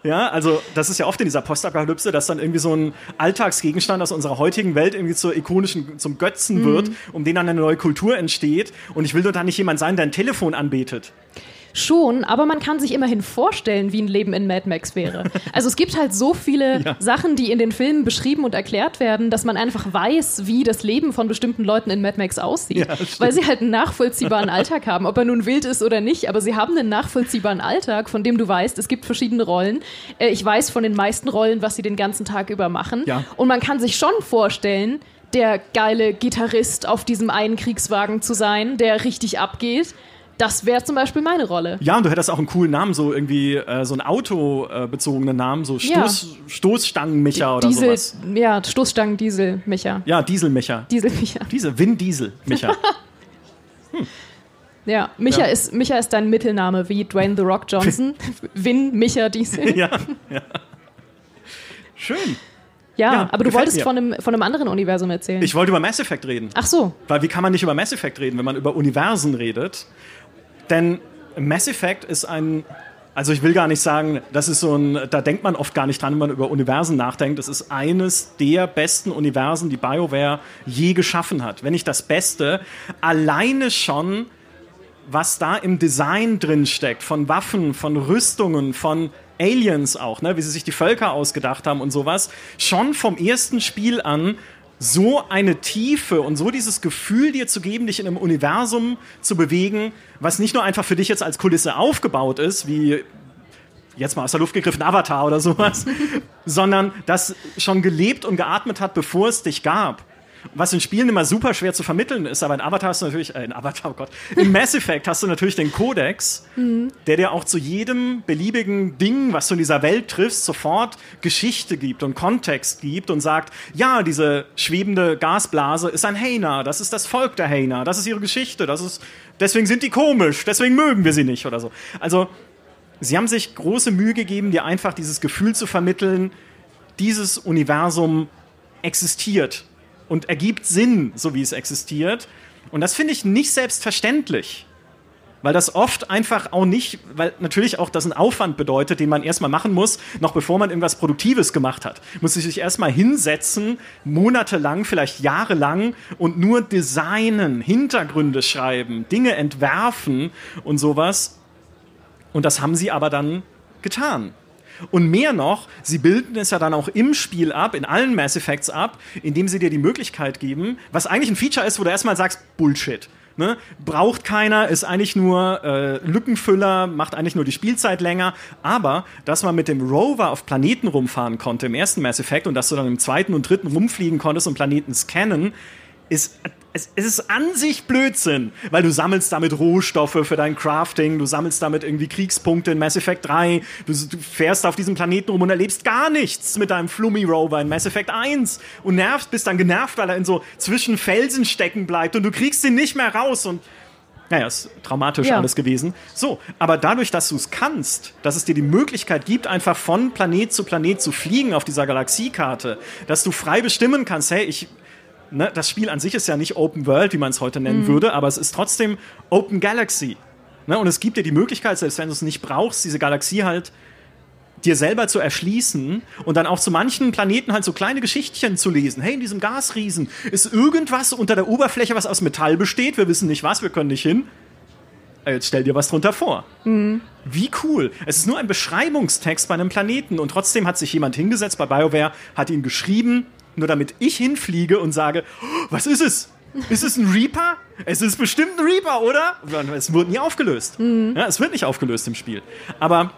Ja, also das ist ja oft in dieser Postapokalypse, dass dann irgendwie so ein Alltagsgegenstand aus unserer heutigen Welt irgendwie zur ikonischen, zum Götzen wird, um den dann eine neue Kultur entsteht. Und ich will doch da nicht jemand sein, der ein Telefon anbetet. Schon, aber man kann sich immerhin vorstellen, wie ein Leben in Mad Max wäre. *laughs* Also es gibt halt so viele Ja. Sachen, die in den Filmen beschrieben und erklärt werden, dass man einfach weiß, wie das Leben von bestimmten Leuten in Mad Max aussieht. Ja, weil sie halt einen nachvollziehbaren *laughs* Alltag haben, ob er nun wild ist oder nicht, aber sie haben einen nachvollziehbaren Alltag, von dem du weißt, es gibt verschiedene Rollen. Äh, Ich weiß von den meisten Rollen, was sie den ganzen Tag über machen. Ja. Und man kann sich schon vorstellen, der geile Gitarrist auf diesem einen Kriegswagen zu sein, der richtig abgeht. Das wäre zum Beispiel meine Rolle. Ja, und du hättest auch einen coolen Namen, so irgendwie äh, so einen autobezogenen Namen, so Ja. Stoß, Stoßstangenmicha oder Diesel, sowas. ja, Stoßstangen Diesel, Micha. Ja, Dieselmicha. Diesel, Micha. Diese Vin Diesel, Micha. *laughs* Ja, Micha, Ja. Ist, Micha ist dein Mittelname, wie Dwayne The Rock Johnson. Win, Micha, Diesel. *laughs* ja, ja. Schön. Ja, Ja, aber du wolltest mir. von einem, von einem anderen Universum erzählen. Ich wollte über Mass Effect reden. Ach so, Weil wie kann man nicht über Mass Effect reden, wenn man über Universen redet? Denn Mass Effect ist ein, also ich will gar nicht sagen, das ist so ein, da denkt man oft gar nicht dran, wenn man über Universen nachdenkt. Es ist eines der besten Universen, die BioWare je geschaffen hat. Wenn nicht das Beste, alleine schon was da im Design drin steckt, von Waffen, von Rüstungen, von Aliens auch, ne, wie sie sich die Völker ausgedacht haben und sowas, schon vom ersten Spiel an so eine Tiefe und so dieses Gefühl dir zu geben, dich in einem Universum zu bewegen, was nicht nur einfach für dich jetzt als Kulisse aufgebaut ist, wie jetzt mal aus der Luft gegriffen Avatar oder sowas, *laughs* sondern das schon gelebt und geatmet hat, bevor es dich gab was in Spielen immer super schwer zu vermitteln ist, aber in Avatar hast du natürlich, äh, in Avatar, oh Gott, in *laughs* Mass Effect hast du natürlich den Codex, mhm. der dir auch zu jedem beliebigen Ding, was du in dieser Welt triffst, sofort Geschichte gibt und Kontext gibt und sagt, ja, diese schwebende Gasblase ist ein Haina, das ist das Volk der Haina, das ist ihre Geschichte, das ist, deswegen sind die komisch, deswegen mögen wir sie nicht oder so. Also, sie haben sich große Mühe gegeben, dir einfach dieses Gefühl zu vermitteln, dieses Universum existiert und ergibt Sinn, so wie es existiert. Und das finde ich nicht selbstverständlich. Weil das oft einfach auch nicht, weil natürlich auch das ein Aufwand bedeutet, den man erstmal machen muss, noch bevor man irgendwas Produktives gemacht hat. Muss sich erstmal hinsetzen, monatelang, vielleicht jahrelang und nur designen, Hintergründe schreiben, Dinge entwerfen und sowas. Und das haben sie aber dann getan. Und mehr noch, sie bilden es ja dann auch im Spiel ab, in allen Mass Effects ab, indem sie dir die Möglichkeit geben, was eigentlich ein Feature ist, wo du erstmal sagst, Bullshit. Ne? Braucht keiner, ist eigentlich nur äh, Lückenfüller, macht eigentlich nur die Spielzeit länger. Aber, dass man mit dem Rover auf Planeten rumfahren konnte im ersten Mass Effect und dass du dann im zweiten und dritten rumfliegen konntest und Planeten scannen, ist es, es, ist an sich Blödsinn, weil du sammelst damit Rohstoffe für dein Crafting, du sammelst damit irgendwie Kriegspunkte in Mass Effect 3, du, du fährst auf diesem Planeten rum und erlebst gar nichts mit deinem Flummi Rover in Mass Effect 1 und nervst, bist dann genervt, weil er in so zwischen Felsen stecken bleibt und du kriegst ihn nicht mehr raus und naja, ist traumatisch ja. alles gewesen. So, aber dadurch, dass du es kannst, dass es dir die Möglichkeit gibt, einfach von Planet zu Planet zu fliegen auf dieser Galaxiekarte, dass du frei bestimmen kannst, hey, ich ne, das Spiel an sich ist ja nicht Open World, wie man es heute nennen mhm. würde, aber es ist trotzdem Open Galaxy. Ne, und es gibt dir die Möglichkeit, selbst wenn du es nicht brauchst, diese Galaxie halt dir selber zu erschließen und dann auch zu manchen Planeten halt so kleine Geschichtchen zu lesen. Hey, in diesem Gasriesen ist irgendwas unter der Oberfläche, was aus Metall besteht. Wir wissen nicht was, wir können nicht hin. Äh, jetzt stell dir was drunter vor. Mhm. Wie cool. Es ist nur ein Beschreibungstext bei einem Planeten und trotzdem hat sich jemand hingesetzt bei BioWare, hat ihn geschrieben nur damit ich hinfliege und sage, oh, was ist es? Ist es ein Reaper? Es ist bestimmt ein Reaper, oder? Es wird nie aufgelöst. Mhm. Ja, es wird nicht aufgelöst im Spiel. Aber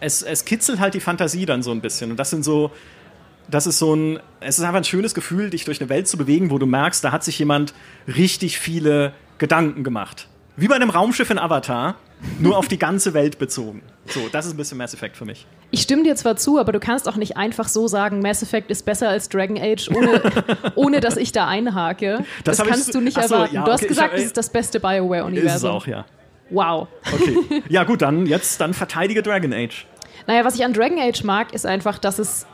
es, es kitzelt halt die Fantasie dann so ein bisschen. Und das sind so, das ist so ein, es ist einfach ein schönes Gefühl, dich durch eine Welt zu bewegen, wo du merkst, da hat sich jemand richtig viele Gedanken gemacht. Wie bei einem Raumschiff in Avatar, nur auf die ganze Welt bezogen. So, das ist ein bisschen Mass Effect für mich. Ich stimme dir zwar zu, aber du kannst auch nicht einfach so sagen, Mass Effect ist besser als Dragon Age, ohne, *laughs* ohne dass ich da einhake. Das, das kannst ich, du nicht so, erwarten. Ja, du hast okay, gesagt, es ist das beste BioWare-Universum. Ist es auch, ja. Wow. Okay. *laughs* Ja, gut, dann jetzt dann verteidige Dragon Age. Naja, was ich an Dragon Age mag, ist einfach, dass es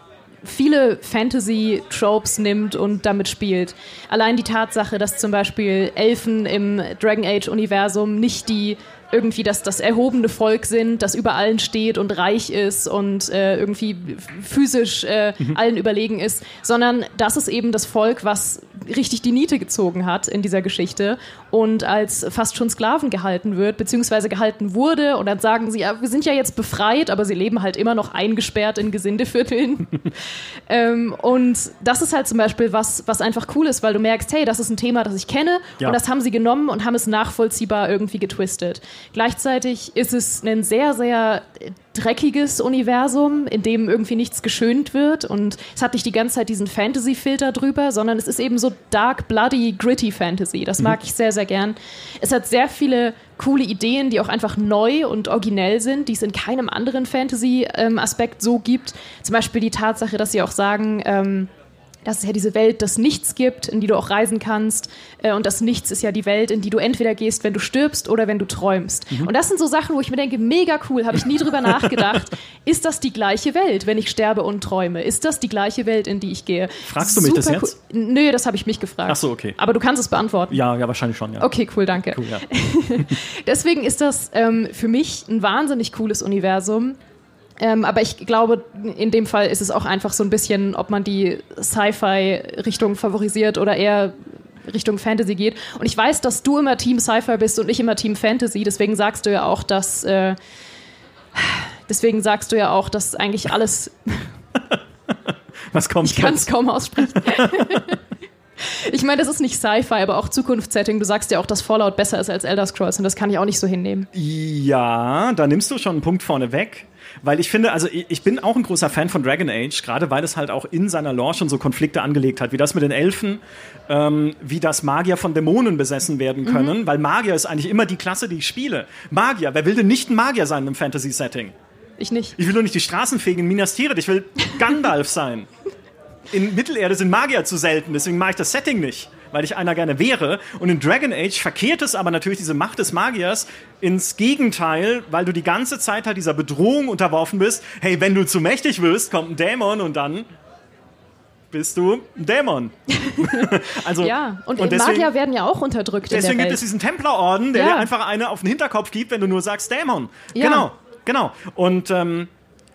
viele Fantasy-Tropes nimmt und damit spielt. Allein die Tatsache, dass zum Beispiel Elfen im Dragon Age-Universum nicht die irgendwie das, das erhobene Volk sind, das über allen steht und reich ist und äh, irgendwie physisch äh, mhm. allen überlegen ist, sondern das ist eben das Volk, was richtig die Niete gezogen hat in dieser Geschichte und als fast schon Sklaven gehalten wird, beziehungsweise gehalten wurde. Und dann sagen sie, ja, wir sind ja jetzt befreit, aber sie leben halt immer noch eingesperrt in Gesindevierteln. *laughs* ähm, und das ist halt zum Beispiel was, was einfach cool ist, weil du merkst, hey, das ist ein Thema, das ich kenne ja. und das haben sie genommen und haben es nachvollziehbar irgendwie getwistet. Gleichzeitig ist es ein sehr, sehr dreckiges Universum, in dem irgendwie nichts geschönt wird und es hat nicht die ganze Zeit diesen Fantasy-Filter drüber, sondern es ist eben so dark, bloody, gritty Fantasy. Das mhm. mag ich sehr, sehr gern. Es hat sehr viele coole Ideen, die auch einfach neu und originell sind, die es in keinem anderen Fantasy-Aspekt ähm, so gibt. Zum Beispiel die Tatsache, dass sie auch sagen, ähm, dass es ja diese Welt des Nichts gibt, in die du auch reisen kannst. Äh, und das Nichts ist ja die Welt, in die du entweder gehst, wenn du stirbst oder wenn du träumst. Mhm. Und das sind so Sachen, wo ich mir denke, mega cool, habe ich nie drüber *laughs* nachgedacht. Ist das die gleiche Welt, wenn ich sterbe und träume? Ist das die gleiche Welt, in die ich gehe? Fragst du mich Super das jetzt? Cool. Nö, das habe ich mich gefragt. Ach so, okay. Aber du kannst es beantworten. Ja, ja, wahrscheinlich schon, ja. Okay, cool, danke. Cool, ja. *laughs* Deswegen ist das ähm, für mich ein wahnsinnig cooles Universum ähm, aber ich glaube, in dem Fall ist es auch einfach so ein bisschen, ob man die Sci-Fi-Richtung favorisiert oder eher Richtung Fantasy geht. Und ich weiß, dass du immer Team Sci-Fi bist und ich immer Team Fantasy. Deswegen sagst du ja auch, dass. Äh, deswegen sagst du ja auch, dass eigentlich alles. *laughs* Was kommt *laughs* Ich kann es kaum aussprechen. *laughs* ich meine, das ist nicht Sci-Fi, aber auch Zukunftssetting. Du sagst ja auch, dass Fallout besser ist als Elder Scrolls und das kann ich auch nicht so hinnehmen. Ja, da nimmst du schon einen Punkt vorne weg. Weil ich finde, also ich, bin auch ein großer Fan von Dragon Age, gerade weil es halt auch in seiner Lore schon so Konflikte angelegt hat, wie das mit den Elfen, ähm, wie das Magier von Dämonen besessen werden können, weil Magier ist eigentlich immer die Klasse, die ich spiele. Magier, wer will denn nicht ein Magier sein im Fantasy-Setting? Ich nicht. Ich will doch nicht die Straßen fegen in Minas Tirith, ich will Gandalf sein. *laughs* In Mittelerde sind Magier zu selten, deswegen mache ich das Setting nicht, weil ich einer gerne wäre. Und in Dragon Age verkehrt es aber natürlich diese Macht des Magiers ins Gegenteil, weil du die ganze Zeit halt dieser Bedrohung unterworfen bist. Hey, wenn du zu mächtig wirst, kommt ein Dämon und dann bist du ein Dämon. *laughs* also, Ja, und, und deswegen- Magier werden ja auch unterdrückt Deswegen gibt es diesen Templerorden, der Ja. dir einfach eine auf den Hinterkopf gibt, wenn du nur sagst Dämon. Ja. Genau, genau. Und ähm,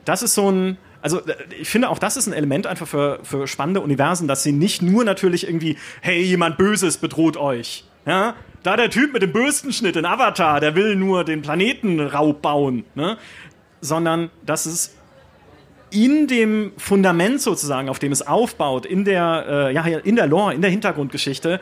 das ist so ein. Also äh, ich finde auch das ist ein Element einfach für, für spannende Universen, dass sie nicht nur natürlich irgendwie, hey, jemand Böses bedroht euch. Ja? Da der Typ mit dem Bürstenschnitt in Avatar, der will nur den Planeten Raub bauen. Ne? Sondern dass es in dem Fundament sozusagen, auf dem es aufbaut, in der, äh, ja, in der Lore, in der Hintergrundgeschichte,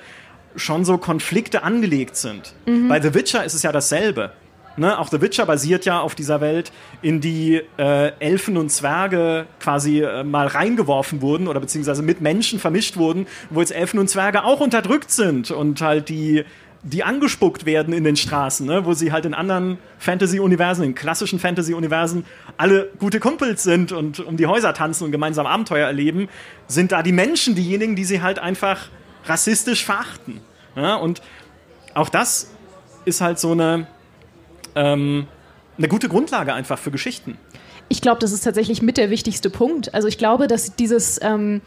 schon so Konflikte angelegt sind. Bei The Witcher ist es ja dasselbe. Ne? Auch The Witcher basiert ja auf dieser Welt, in die äh, Elfen und Zwerge quasi äh, mal reingeworfen wurden oder beziehungsweise mit Menschen vermischt wurden, wo jetzt Elfen und Zwerge auch unterdrückt sind und halt die die angespuckt werden in den Straßen, ne? wo sie halt in anderen Fantasy-Universen, in klassischen Fantasy-Universen alle gute Kumpels sind und um die Häuser tanzen und gemeinsam Abenteuer erleben, sind da die Menschen diejenigen, die sie halt einfach rassistisch verachten. Ja? Und auch das ist halt so eine, ähm, eine gute Grundlage einfach für Geschichten. Ich glaube, das ist tatsächlich mit der wichtigste Punkt. Also ich glaube, dass dieses ähm,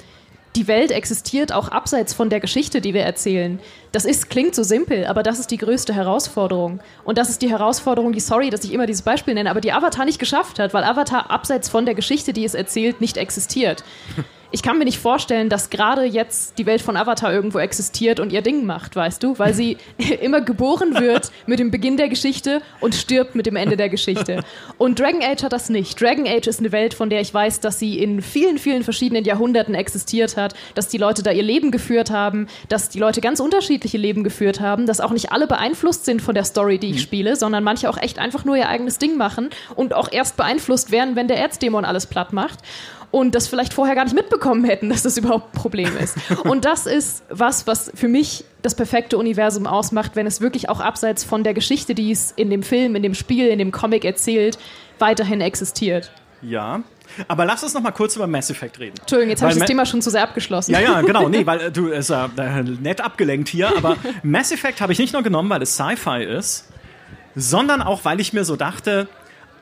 die Welt existiert auch abseits von der Geschichte, die wir erzählen. Das ist, klingt so simpel, aber das ist die größte Herausforderung. Und das ist die Herausforderung, die, sorry, dass ich immer dieses Beispiel nenne, aber die Avatar nicht geschafft hat, weil Avatar abseits von der Geschichte, die es erzählt, nicht existiert. Ich kann mir nicht vorstellen, dass gerade jetzt die Welt von Avatar irgendwo existiert und ihr Ding macht, weißt du? Weil sie *laughs* immer geboren wird mit dem Beginn der Geschichte und stirbt mit dem Ende der Geschichte. Und Dragon Age hat das nicht. Dragon Age ist eine Welt, von der ich weiß, dass sie in vielen, vielen verschiedenen Jahrhunderten existiert hat, dass die Leute da ihr Leben geführt haben, dass die Leute ganz unterschiedliche Leben geführt haben, dass auch nicht alle beeinflusst sind von der Story, die ich spiele, sondern manche auch echt einfach nur ihr eigenes Ding machen und auch erst beeinflusst werden, wenn der Erzdämon alles platt macht und das vielleicht vorher gar nicht mitbekommen hätten, dass das überhaupt ein Problem ist. Und das ist was, was für mich das perfekte Universum ausmacht, wenn es wirklich auch abseits von der Geschichte, die es in dem Film, in dem Spiel, in dem Comic erzählt, weiterhin existiert. Ja. Aber lass uns noch mal kurz über Mass Effect reden. Entschuldigung, jetzt habe ich das Ma- Thema schon zu sehr abgeschlossen. Ja, ja, genau. Nee, *laughs* weil äh, du ist ja äh, nett abgelenkt hier, aber Mass Effect habe ich nicht nur genommen, weil es Sci-Fi ist, sondern auch, weil ich mir so dachte,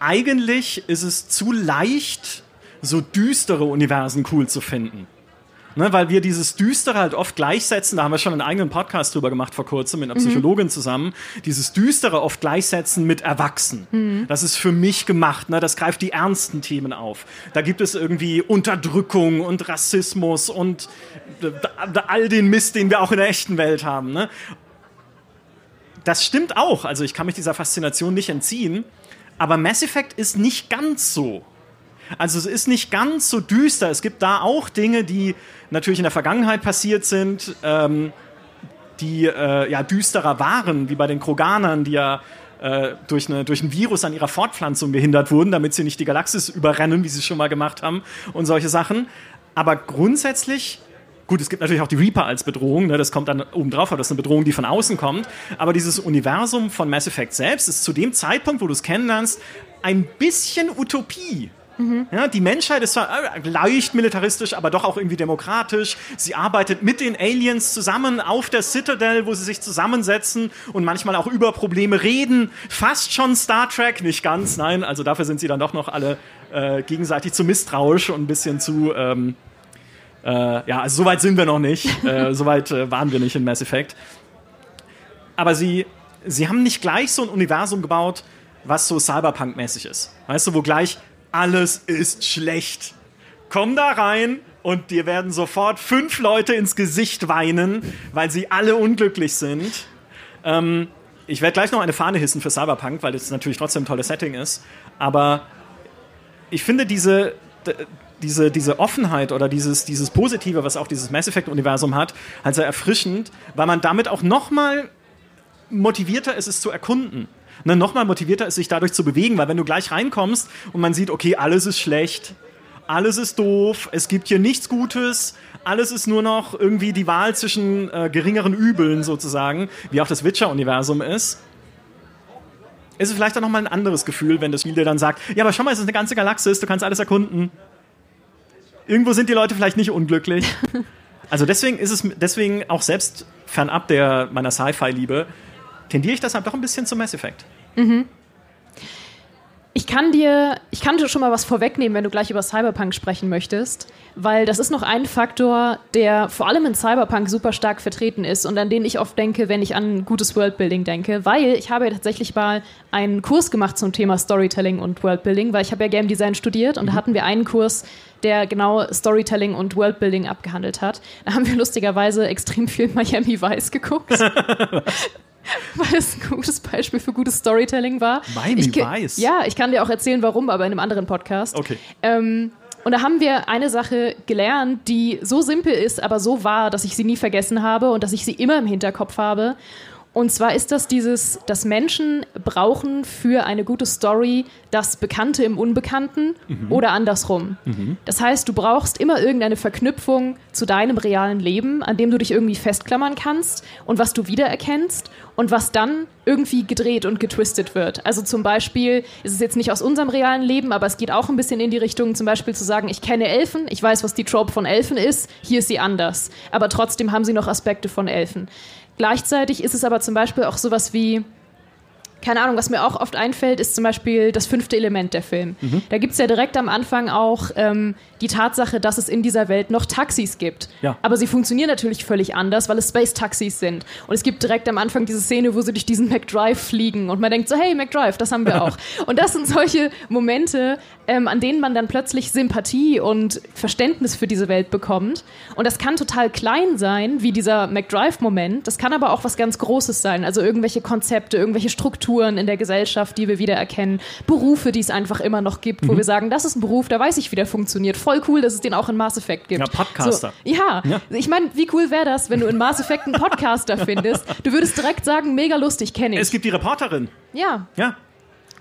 eigentlich ist es zu leicht, so düstere Universen cool zu finden. Ne, weil wir dieses Düstere halt oft gleichsetzen, da haben wir schon einen eigenen Podcast drüber gemacht vor kurzem mit einer Psychologin zusammen, dieses Düstere oft gleichsetzen mit Erwachsen. Das ist für mich gemacht, ne, das greift die ernsten Themen auf. Da gibt es irgendwie Unterdrückung und Rassismus und äh, all den Mist, den wir auch in der echten Welt haben. Ne? Das stimmt auch, also ich kann mich dieser Faszination nicht entziehen, aber Mass Effect ist nicht ganz so. Also es ist nicht ganz so düster. Es gibt da auch Dinge, die natürlich in der Vergangenheit passiert sind, ähm, die äh, ja düsterer waren, wie bei den Kroganern, die ja äh, durch, eine, durch ein Virus an ihrer Fortpflanzung gehindert wurden, damit sie nicht die Galaxis überrennen, wie sie es schon mal gemacht haben und solche Sachen. Aber grundsätzlich Gut, es gibt natürlich auch die Reaper als Bedrohung, ne, das kommt dann oben drauf, aber das ist eine Bedrohung, die von außen kommt. Aber dieses Universum von Mass Effect selbst ist zu dem Zeitpunkt, wo du es kennenlernst, ein bisschen Utopie. Ja, die Menschheit ist zwar äh, leicht militaristisch, aber doch auch irgendwie demokratisch. Sie arbeitet mit den Aliens zusammen auf der Citadel, wo sie sich zusammensetzen und manchmal auch über Probleme reden. Fast schon Star Trek, nicht ganz, nein. Also dafür sind sie dann doch noch alle äh, gegenseitig zu misstrauisch und ein bisschen zu. Ähm, äh, ja, also soweit sind wir noch nicht. *laughs* Äh, soweit äh, waren wir nicht in Mass Effect. Aber sie, sie haben nicht gleich so ein Universum gebaut, was so Cyberpunk-mäßig ist. Weißt du, wo gleich alles ist schlecht. Komm da rein, und dir werden sofort fünf Leute ins Gesicht weinen, weil sie alle unglücklich sind. Ähm, ich werde gleich noch eine Fahne hissen für Cyberpunk, weil es natürlich trotzdem ein tolles Setting ist. Aber ich finde diese, diese, diese Offenheit oder dieses, dieses Positive, was auch dieses Mass Effect-Universum hat, halt sehr erfrischend, weil man damit auch nochmal motivierter ist, es zu erkunden. Ne, nochmal motivierter ist, sich dadurch zu bewegen, weil wenn du gleich reinkommst und man sieht, okay, alles ist schlecht, alles ist doof, es gibt hier nichts Gutes, alles ist nur noch irgendwie die Wahl zwischen äh, geringeren Übeln sozusagen, wie auch das Witcher-Universum ist. Ist es vielleicht auch nochmal ein anderes Gefühl, wenn das Spiel dir dann sagt, ja, aber schau mal, es ist eine ganze Galaxis, du kannst alles erkunden. Irgendwo sind die Leute vielleicht nicht unglücklich. *laughs* Also deswegen ist es, deswegen auch selbst fernab der, meiner Sci-Fi-Liebe, tendiere ich deshalb doch ein bisschen zum Mass Effect. Mhm. Ich kann dir, ich kann dir schon mal was vorwegnehmen, wenn du gleich über Cyberpunk sprechen möchtest, weil das ist noch ein Faktor, der vor allem in Cyberpunk super stark vertreten ist und an den ich oft denke, wenn ich an gutes Worldbuilding denke, weil ich habe ja tatsächlich mal einen Kurs gemacht zum Thema Storytelling und Worldbuilding, weil ich habe ja Game Design studiert und mhm. da hatten wir einen Kurs, der genau Storytelling und Worldbuilding abgehandelt hat. Da haben wir lustigerweise extrem viel Miami Vice geguckt. *laughs* *laughs* weil es ein gutes Beispiel für gutes Storytelling war. Miami ich, Vice? Ja, ich kann dir auch erzählen, warum, aber in einem anderen Podcast. Okay. Ähm, und da haben wir eine Sache gelernt, die so simpel ist, aber so wahr, dass ich sie nie vergessen habe und dass ich sie immer im Hinterkopf habe. Und zwar ist das dieses, dass Menschen brauchen für eine gute Story das Bekannte im Unbekannten mhm. oder andersrum. Mhm. Das heißt, du brauchst immer irgendeine Verknüpfung zu deinem realen Leben, an dem du dich irgendwie festklammern kannst und was du wiedererkennst und was dann irgendwie gedreht und getwistet wird. Also zum Beispiel ist es jetzt nicht aus unserem realen Leben, aber es geht auch ein bisschen in die Richtung, zum Beispiel zu sagen, ich kenne Elfen, ich weiß, was die Trope von Elfen ist, hier ist sie anders. Aber trotzdem haben sie noch Aspekte von Elfen. Gleichzeitig ist es aber zum Beispiel auch sowas wie keine Ahnung, was mir auch oft einfällt, ist zum Beispiel das fünfte Element der Film. Mhm. Da gibt es ja direkt am Anfang auch ähm, die Tatsache, dass es in dieser Welt noch Taxis gibt. Ja. Aber sie funktionieren natürlich völlig anders, weil es Space-Taxis sind. Und es gibt direkt am Anfang diese Szene, wo sie durch diesen McDrive fliegen und man denkt so, hey, McDrive, das haben wir auch. *laughs* und das sind solche Momente, ähm, an denen man dann plötzlich Sympathie und Verständnis für diese Welt bekommt. Und das kann total klein sein, wie dieser McDrive-Moment. Das kann aber auch was ganz Großes sein. Also irgendwelche Konzepte, irgendwelche Strukturen in der Gesellschaft, die wir wiedererkennen, Berufe, die es einfach immer noch gibt, wo mhm. wir sagen, das ist ein Beruf, da weiß ich, wie der funktioniert. Voll cool, dass es den auch in Mass Effect gibt. Ja, Podcaster. So, ja. ja. ich meine, wie cool wäre das, wenn du in Mass Effect einen Podcaster findest? Du würdest direkt sagen, mega lustig, kenne ich. Es gibt die Reporterin. Ja. Ja.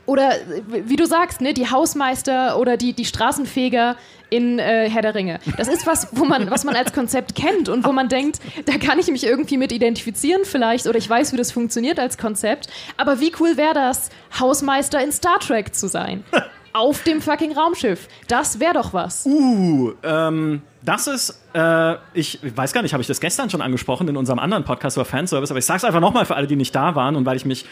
Oder wie du sagst, ne, die Hausmeister oder die, die Straßenfeger in äh, Herr der Ringe. Das ist was, wo man, was man als Konzept kennt und wo man denkt, da kann ich mich irgendwie mit identifizieren vielleicht oder ich weiß, wie das funktioniert als Konzept. Aber wie cool wäre das, Hausmeister in Star Trek zu sein? *laughs* Auf dem fucking Raumschiff. Das wäre doch was. Uh, ähm, das ist, äh, ich weiß gar nicht, habe ich das gestern schon angesprochen in unserem anderen Podcast über Fanservice, aber ich sage es einfach nochmal für alle, die nicht da waren und weil ich mich,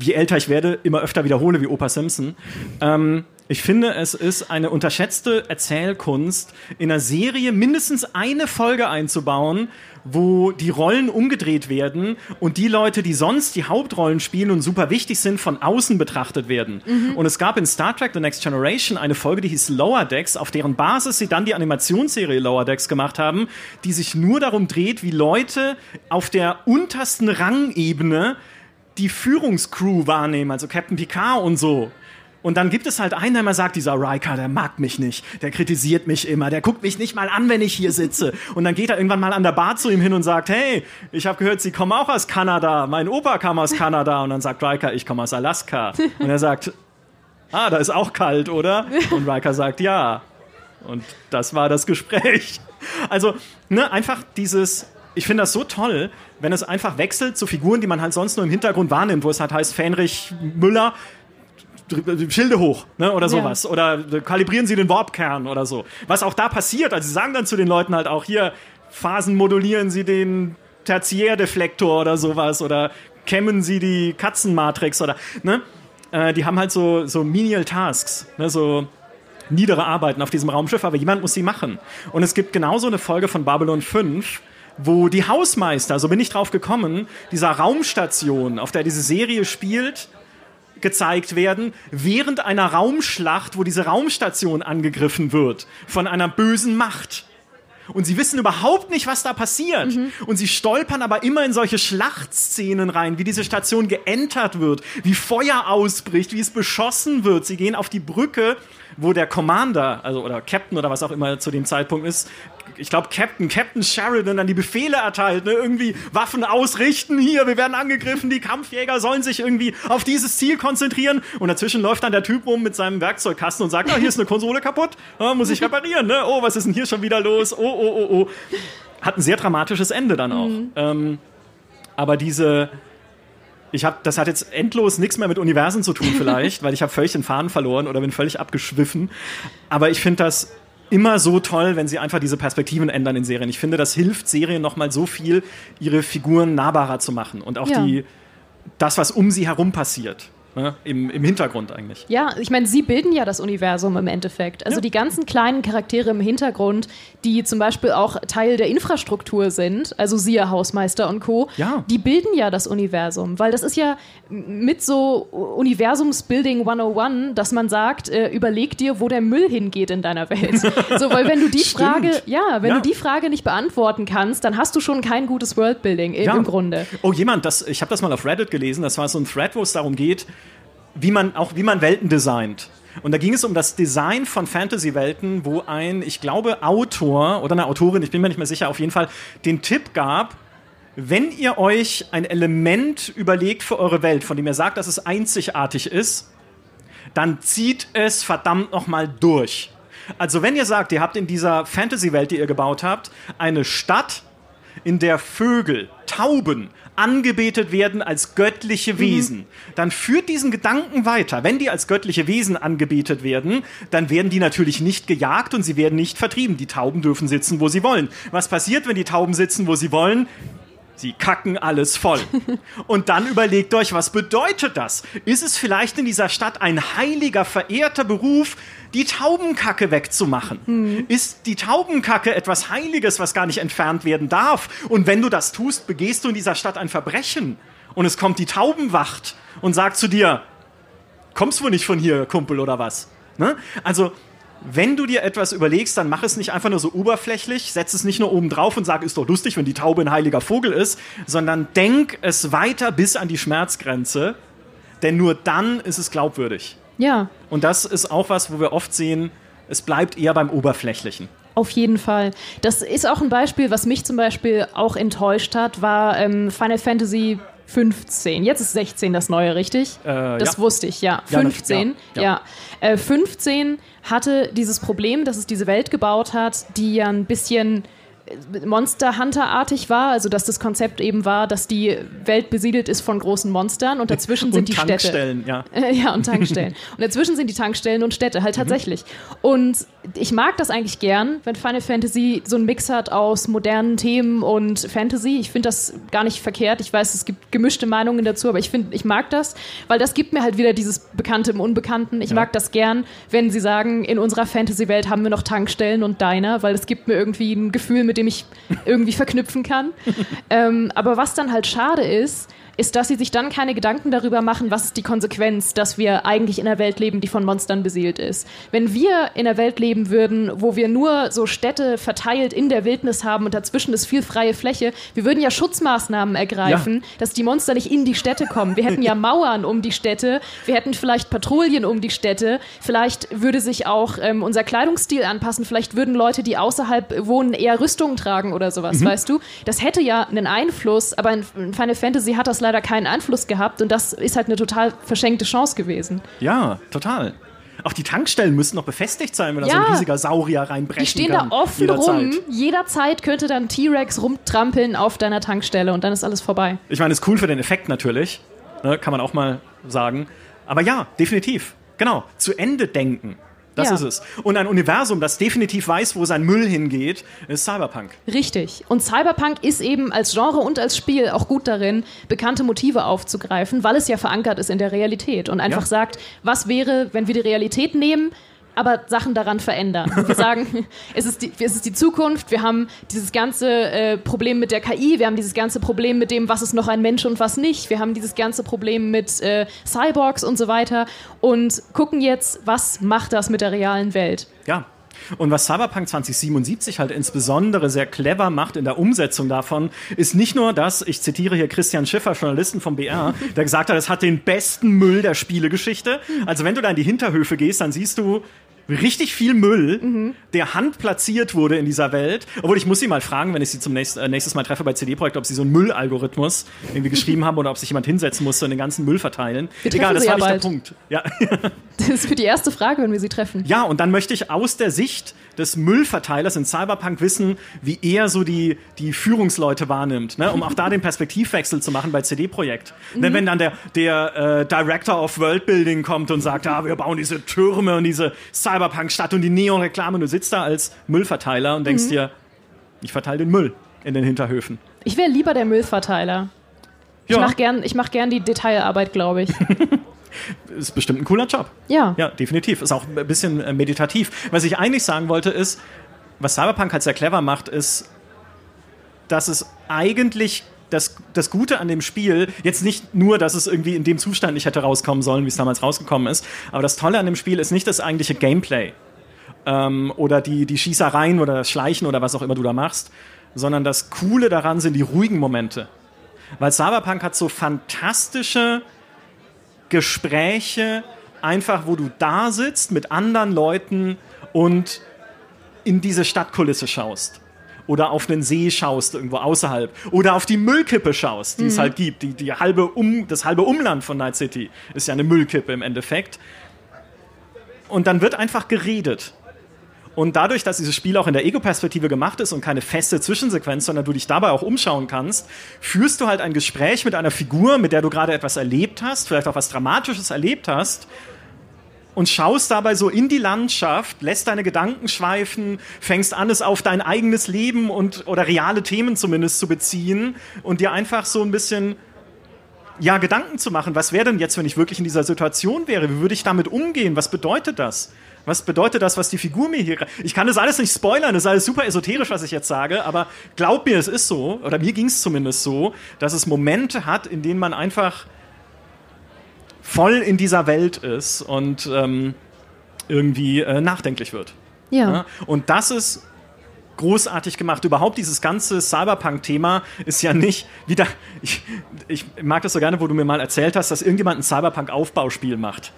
je älter ich werde, immer öfter wiederhole wie Opa Simpson. Ähm, ich finde, es ist eine unterschätzte Erzählkunst, in einer Serie mindestens eine Folge einzubauen, wo die Rollen umgedreht werden und die Leute, die sonst die Hauptrollen spielen und super wichtig sind, von außen betrachtet werden. Mhm. Und es gab in Star Trek The Next Generation eine Folge, die hieß Lower Decks, auf deren Basis sie dann die Animationsserie Lower Decks gemacht haben, die sich nur darum dreht, wie Leute auf der untersten Rangebene die Führungscrew wahrnehmen, also Captain Picard und so. Und dann gibt es halt einen, der immer sagt, dieser Riker, der mag mich nicht, der kritisiert mich immer, der guckt mich nicht mal an, wenn ich hier sitze. Und dann geht er irgendwann mal an der Bar zu ihm hin und sagt, hey, ich habe gehört, Sie kommen auch aus Kanada, mein Opa kam aus Kanada. Und dann sagt Riker, ich komme aus Alaska. Und er sagt, ah, da ist auch kalt, oder? Und Riker sagt, ja. Und das war das Gespräch. Also, ne, einfach dieses, ich finde das so toll, wenn es einfach wechselt zu Figuren, die man halt sonst nur im Hintergrund wahrnimmt, wo es halt heißt, Fähnrich Müller Schilde hoch ne, oder sowas. Ja. Oder kalibrieren Sie den Warpkern oder so. Was auch da passiert. Also sie sagen dann zu den Leuten halt auch hier, Phasen modulieren Sie den Tertiärdeflektor oder sowas oder kämmen Sie die Katzenmatrix oder ne? Äh, die haben halt so, so menial Tasks, ne, so niedere Arbeiten auf diesem Raumschiff, aber jemand muss sie machen. Und es gibt genauso eine Folge von Babylon 5, wo die Hausmeister, so bin ich drauf gekommen, dieser Raumstation, auf der diese Serie spielt, gezeigt werden, während einer Raumschlacht, wo diese Raumstation angegriffen wird von einer bösen Macht. Und sie wissen überhaupt nicht, was da passiert. Mhm. Und sie stolpern aber immer in solche Schlachtszenen rein, wie diese Station geentert wird, wie Feuer ausbricht, wie es beschossen wird. Sie gehen auf die Brücke, wo der Commander, also oder Captain oder was auch immer zu dem Zeitpunkt ist, ich glaube Captain, Captain Sheridan dann die Befehle erteilt, ne? irgendwie Waffen ausrichten, hier, wir werden angegriffen, die Kampfjäger sollen sich irgendwie auf dieses Ziel konzentrieren und dazwischen läuft dann der Typ rum mit seinem Werkzeugkasten und sagt, ah, hier ist eine Konsole kaputt, ah, muss ich reparieren, ne? oh, was ist denn hier schon wieder los, oh, oh, oh, oh. Hat ein sehr dramatisches Ende dann auch. Ähm, aber diese, ich habe, das hat jetzt endlos nichts mehr mit Universen zu tun vielleicht, *laughs* weil ich habe völlig den Faden verloren oder bin völlig abgeschwiffen. Aber ich finde das immer so toll, wenn sie einfach diese Perspektiven ändern in Serien. Ich finde, das hilft Serien nochmal so viel, ihre Figuren nahbarer zu machen und auch Ja. die, das, was um sie herum passiert. Ne? Im, Im Hintergrund eigentlich. Ja, ich meine, sie bilden ja das Universum im Endeffekt. Also Ja. die ganzen kleinen Charaktere im Hintergrund, die zum Beispiel auch Teil der Infrastruktur sind, also siehe Hausmeister und Co., Ja. die bilden ja das Universum. Weil das ist ja mit so Universumsbuilding 101, dass man sagt, äh, überleg dir, wo der Müll hingeht in deiner Welt. *laughs* so, weil wenn du die Stimmt. Frage, ja, wenn Ja. du die Frage nicht beantworten kannst, dann hast du schon kein gutes Worldbuilding im, im Grunde. Oh, jemand, das, ich habe das mal auf Reddit gelesen, das war so ein Thread, wo es darum geht, wie man auch wie man Welten designt. Und da ging es um das Design von Fantasy-Welten, wo ein, ich glaube, Autor oder eine Autorin, ich bin mir nicht mehr sicher, auf jeden Fall den Tipp gab, wenn ihr euch ein Element überlegt für eure Welt, von dem ihr sagt, dass es einzigartig ist, dann zieht es verdammt nochmal durch. Also wenn ihr sagt, ihr habt in dieser Fantasy-Welt, die ihr gebaut habt, eine Stadt, in der Vögel, Tauben angebetet werden als göttliche Wesen, dann führt diesen Gedanken weiter. Wenn die als göttliche Wesen angebetet werden, dann werden die natürlich nicht gejagt und sie werden nicht vertrieben. Die Tauben dürfen sitzen, wo sie wollen. Was passiert, wenn die Tauben sitzen, wo sie wollen? Sie kacken alles voll. *laughs* Und dann überlegt euch, was bedeutet das? Ist es vielleicht in dieser Stadt ein heiliger, verehrter Beruf, die Taubenkacke wegzumachen? Ist die Taubenkacke etwas Heiliges, was gar nicht entfernt werden darf? Und wenn du das tust, begehst du in dieser Stadt ein Verbrechen. Und es kommt die Taubenwacht und sagt zu dir, kommst wohl nicht von hier, Kumpel, oder was? Ne? Also, wenn du dir etwas überlegst, dann mach es nicht einfach nur so oberflächlich, setz es nicht nur oben drauf und sag, ist doch lustig, wenn die Taube ein heiliger Vogel ist, sondern denk es weiter bis an die Schmerzgrenze, denn nur dann ist es glaubwürdig. Ja, Und das ist auch was, wo wir oft sehen, es bleibt eher beim Oberflächlichen. Auf jeden Fall. Das ist auch ein Beispiel, was mich zum Beispiel auch enttäuscht hat, war ähm, Final Fantasy 15. Jetzt ist 16 das neue, richtig? Äh, das ja. wusste ich, ja. Ja, 15, ja, ja. ja. Äh, 15 hatte dieses Problem, dass es diese Welt gebaut hat, die ja ein bisschen äh, Monster Hunter-artig war, also dass das Konzept eben war, dass die Welt besiedelt ist von großen Monstern und dazwischen sind und die Städte. Tankstellen, ja. Äh, *laughs* ja, und Tankstellen. und dazwischen sind die Tankstellen und Städte, halt tatsächlich. Und ich mag das eigentlich gern, wenn Final Fantasy so einen Mix hat aus modernen Themen und Fantasy. Ich finde das gar nicht verkehrt. Ich weiß, es gibt gemischte Meinungen dazu, aber ich finde, ich mag das, weil das gibt mir halt wieder dieses Bekannte im Unbekannten. Ich Ja. mag das gern, wenn sie sagen, in unserer Fantasy-Welt haben wir noch Tankstellen und Diner, weil es gibt mir irgendwie ein Gefühl, mit dem ich irgendwie verknüpfen kann. *laughs* ähm, aber was dann halt schade ist, ist, dass sie sich dann keine Gedanken darüber machen, was ist die Konsequenz, dass wir eigentlich in einer Welt leben, die von Monstern besiedelt ist. Wenn wir in einer Welt leben würden, wo wir nur so Städte verteilt in der Wildnis haben und dazwischen ist viel freie Fläche, wir würden ja Schutzmaßnahmen ergreifen, dass die Monster nicht in die Städte kommen. Wir hätten ja *laughs* Mauern um die Städte, wir hätten vielleicht Patrouillen um die Städte, vielleicht würde sich auch ähm, unser Kleidungsstil anpassen, vielleicht würden Leute, die außerhalb wohnen, eher Rüstungen tragen oder sowas, weißt du? Das hätte ja einen Einfluss, aber in Final Fantasy hat das leider keinen Einfluss gehabt und das ist halt eine total verschenkte Chance gewesen. Ja, total. Auch die Tankstellen müssen noch befestigt sein, wenn da so Ja. ein riesiger Saurier reinbrechen Die stehen kann. da offen jederzeit. rum. Jederzeit könnte dann T-Rex rumtrampeln auf deiner Tankstelle und dann ist alles vorbei. Ich meine, ist cool für den Effekt natürlich. Ne, kann man auch mal sagen. Aber ja, definitiv. Genau. Zu Ende denken. Das Ja. ist es. Und ein Universum, das definitiv weiß, wo sein Müll hingeht, ist Cyberpunk. Richtig. Und Cyberpunk ist eben als Genre und als Spiel auch gut darin, bekannte Motive aufzugreifen, weil es ja verankert ist in der Realität und einfach Ja. sagt, was wäre, wenn wir die Realität nehmen, aber Sachen daran verändern. Wir *laughs* sagen, es ist, die, es ist die Zukunft, wir haben dieses ganze äh, Problem mit der KI, wir haben dieses ganze Problem mit dem, was ist noch ein Mensch und was nicht, wir haben dieses ganze Problem mit äh, Cyborgs und so weiter und gucken jetzt, was macht das mit der realen Welt. Ja. Und was Cyberpunk 2077 halt insbesondere sehr clever macht in der Umsetzung davon, ist nicht nur das, ich zitiere hier Christian Schiffer, Journalisten vom BR, *laughs* der gesagt hat, es hat den besten Müll der Spielegeschichte. Also wenn du da in die Hinterhöfe gehst, dann siehst du richtig viel Müll, mhm. der handplatziert wurde in dieser Welt. Obwohl ich muss sie mal fragen, wenn ich sie zum nächsten, äh, nächstes Mal treffe bei CD-Projekt, ob sie so einen Müllalgorithmus irgendwie geschrieben haben oder ob sich jemand hinsetzen musste und den ganzen Müll verteilen. Wir Egal, das war ja nicht bald. der Punkt. Ja. *laughs* Das ist für die erste Frage, wenn wir sie treffen. Ja, und dann möchte ich aus der Sicht des Müllverteilers in Cyberpunk wissen, wie er so die, die Führungsleute wahrnimmt, ne? um auch da den Perspektivwechsel zu machen bei CD-Projekt. Mhm. Denn wenn dann der, der äh, Director of Worldbuilding kommt und sagt, ja, wir bauen diese Türme und diese Cyberpunk-Stadt und die Neon-Reklame du sitzt da als Müllverteiler und denkst mhm. dir, ich verteile den Müll in den Hinterhöfen. Ich wäre lieber der Müllverteiler. Ja. Ich mache gern, mach gern die Detailarbeit, glaube ich. *laughs* ist bestimmt ein cooler Job. Ja. Ja, definitiv. Ist auch ein bisschen äh, meditativ. Was ich eigentlich sagen wollte ist, was Cyberpunk halt sehr clever macht, ist, dass es eigentlich das, das Gute an dem Spiel, jetzt nicht nur, dass es irgendwie in dem Zustand nicht hätte rauskommen sollen, wie es damals rausgekommen ist, aber das Tolle an dem Spiel ist nicht das eigentliche Gameplay ähm, oder die, die Schießereien oder das Schleichen oder was auch immer du da machst, sondern das Coole daran sind die ruhigen Momente. Weil Cyberpunk hat so fantastische Gespräche, einfach wo du da sitzt mit anderen Leuten und in diese Stadtkulisse schaust. Oder auf einen See schaust, irgendwo außerhalb. Oder auf die Müllkippe schaust, die mhm. es halt gibt. Die, die halbe um, das halbe Umland von Night City ist ja eine Müllkippe im Endeffekt. Und dann wird einfach geredet. Und dadurch, dass dieses Spiel auch in der Ego-Perspektive gemacht ist und keine feste Zwischensequenz, sondern du dich dabei auch umschauen kannst, führst du halt ein Gespräch mit einer Figur, mit der du gerade etwas erlebt hast, vielleicht auch was Dramatisches erlebt hast und schaust dabei so in die Landschaft, lässt deine Gedanken schweifen, fängst an, es auf dein eigenes Leben und oder reale Themen zumindest zu beziehen und dir einfach so ein bisschen ja Gedanken zu machen, was wäre denn jetzt, wenn ich wirklich in dieser Situation wäre? Wie würde ich damit umgehen? Was bedeutet das? Was bedeutet das, was die Figur mir hier. Ich kann das alles nicht spoilern, das ist alles super esoterisch, was ich jetzt sage, aber glaub mir, es ist so, oder mir ging es zumindest so, dass es Momente hat, in denen man einfach voll in dieser Welt ist und ähm, irgendwie äh, nachdenklich wird. Ja. ja. Und das ist großartig gemacht. Überhaupt dieses ganze Cyberpunk-Thema ist ja nicht wieder. Ich, ich mag das so gerne, wo du mir mal erzählt hast, dass irgendjemand ein Cyberpunk-Aufbauspiel macht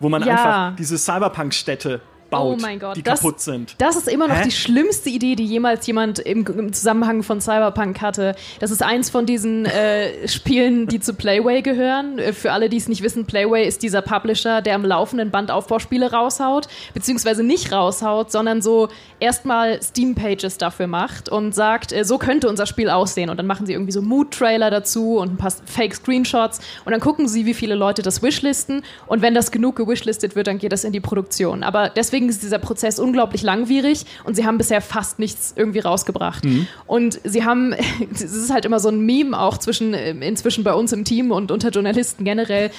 wo man ja. einfach diese Cyberpunk-Städte baut, oh mein Gott, die das, kaputt sind. Das ist immer noch Hä? die schlimmste Idee, die jemals jemand im, im, Zusammenhang von Cyberpunk hatte. Das ist eins von diesen äh, *laughs* Spielen, die zu Playway gehören. Äh, für alle, die es nicht wissen, Playway ist dieser Publisher, der am laufenden Band Aufbauspiele raushaut, beziehungsweise nicht raushaut, sondern so erstmal Steam-Pages dafür macht und sagt, äh, so könnte unser Spiel aussehen. Und dann machen sie irgendwie so Mood-Trailer dazu und ein paar Fake-Screenshots und dann gucken sie, wie viele Leute das wishlisten. Und wenn das genug gewishlistet wird, dann geht das in die Produktion. Aber deswegen deswegen ist dieser Prozess unglaublich langwierig und sie haben bisher fast nichts irgendwie rausgebracht. Mhm. Und sie haben, *laughs* es ist halt immer so ein Meme auch zwischen, inzwischen bei uns im Team und unter Journalisten generell,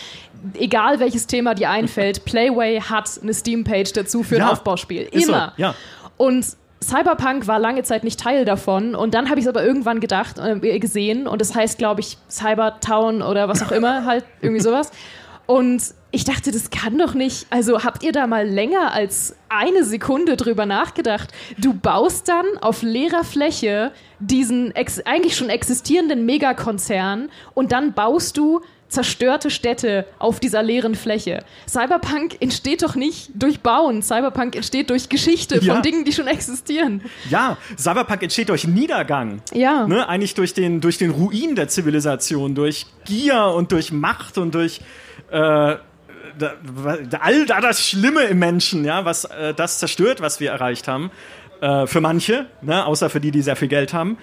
egal welches Thema dir einfällt, *laughs* Playway hat eine Steam-Page dazu für ein ja, Aufbauspiel. Immer. So, ja. Und Cyberpunk war lange Zeit nicht Teil davon und dann habe ich es aber irgendwann gedacht, äh, gesehen und es das heißt, glaube ich, Cybertown oder was auch immer, halt irgendwie sowas. *laughs* Und ich dachte, das kann doch nicht. Also habt ihr da mal länger als eine Sekunde drüber nachgedacht? Du baust dann auf leerer Fläche diesen eigentlich schon existierenden Megakonzern und dann baust du zerstörte Städte auf dieser leeren Fläche. Cyberpunk entsteht doch nicht durch Bauen. Cyberpunk entsteht durch Geschichte ja. von Dingen, die schon existieren. Ja, Cyberpunk entsteht durch Niedergang. Ja. Ne? Eigentlich durch den, durch den Ruin der Zivilisation, durch Gier und durch Macht und durch äh, da, all da das Schlimme im Menschen, ja, was äh, das zerstört, was wir erreicht haben. Äh, für manche, ne, außer für die, die sehr viel Geld haben.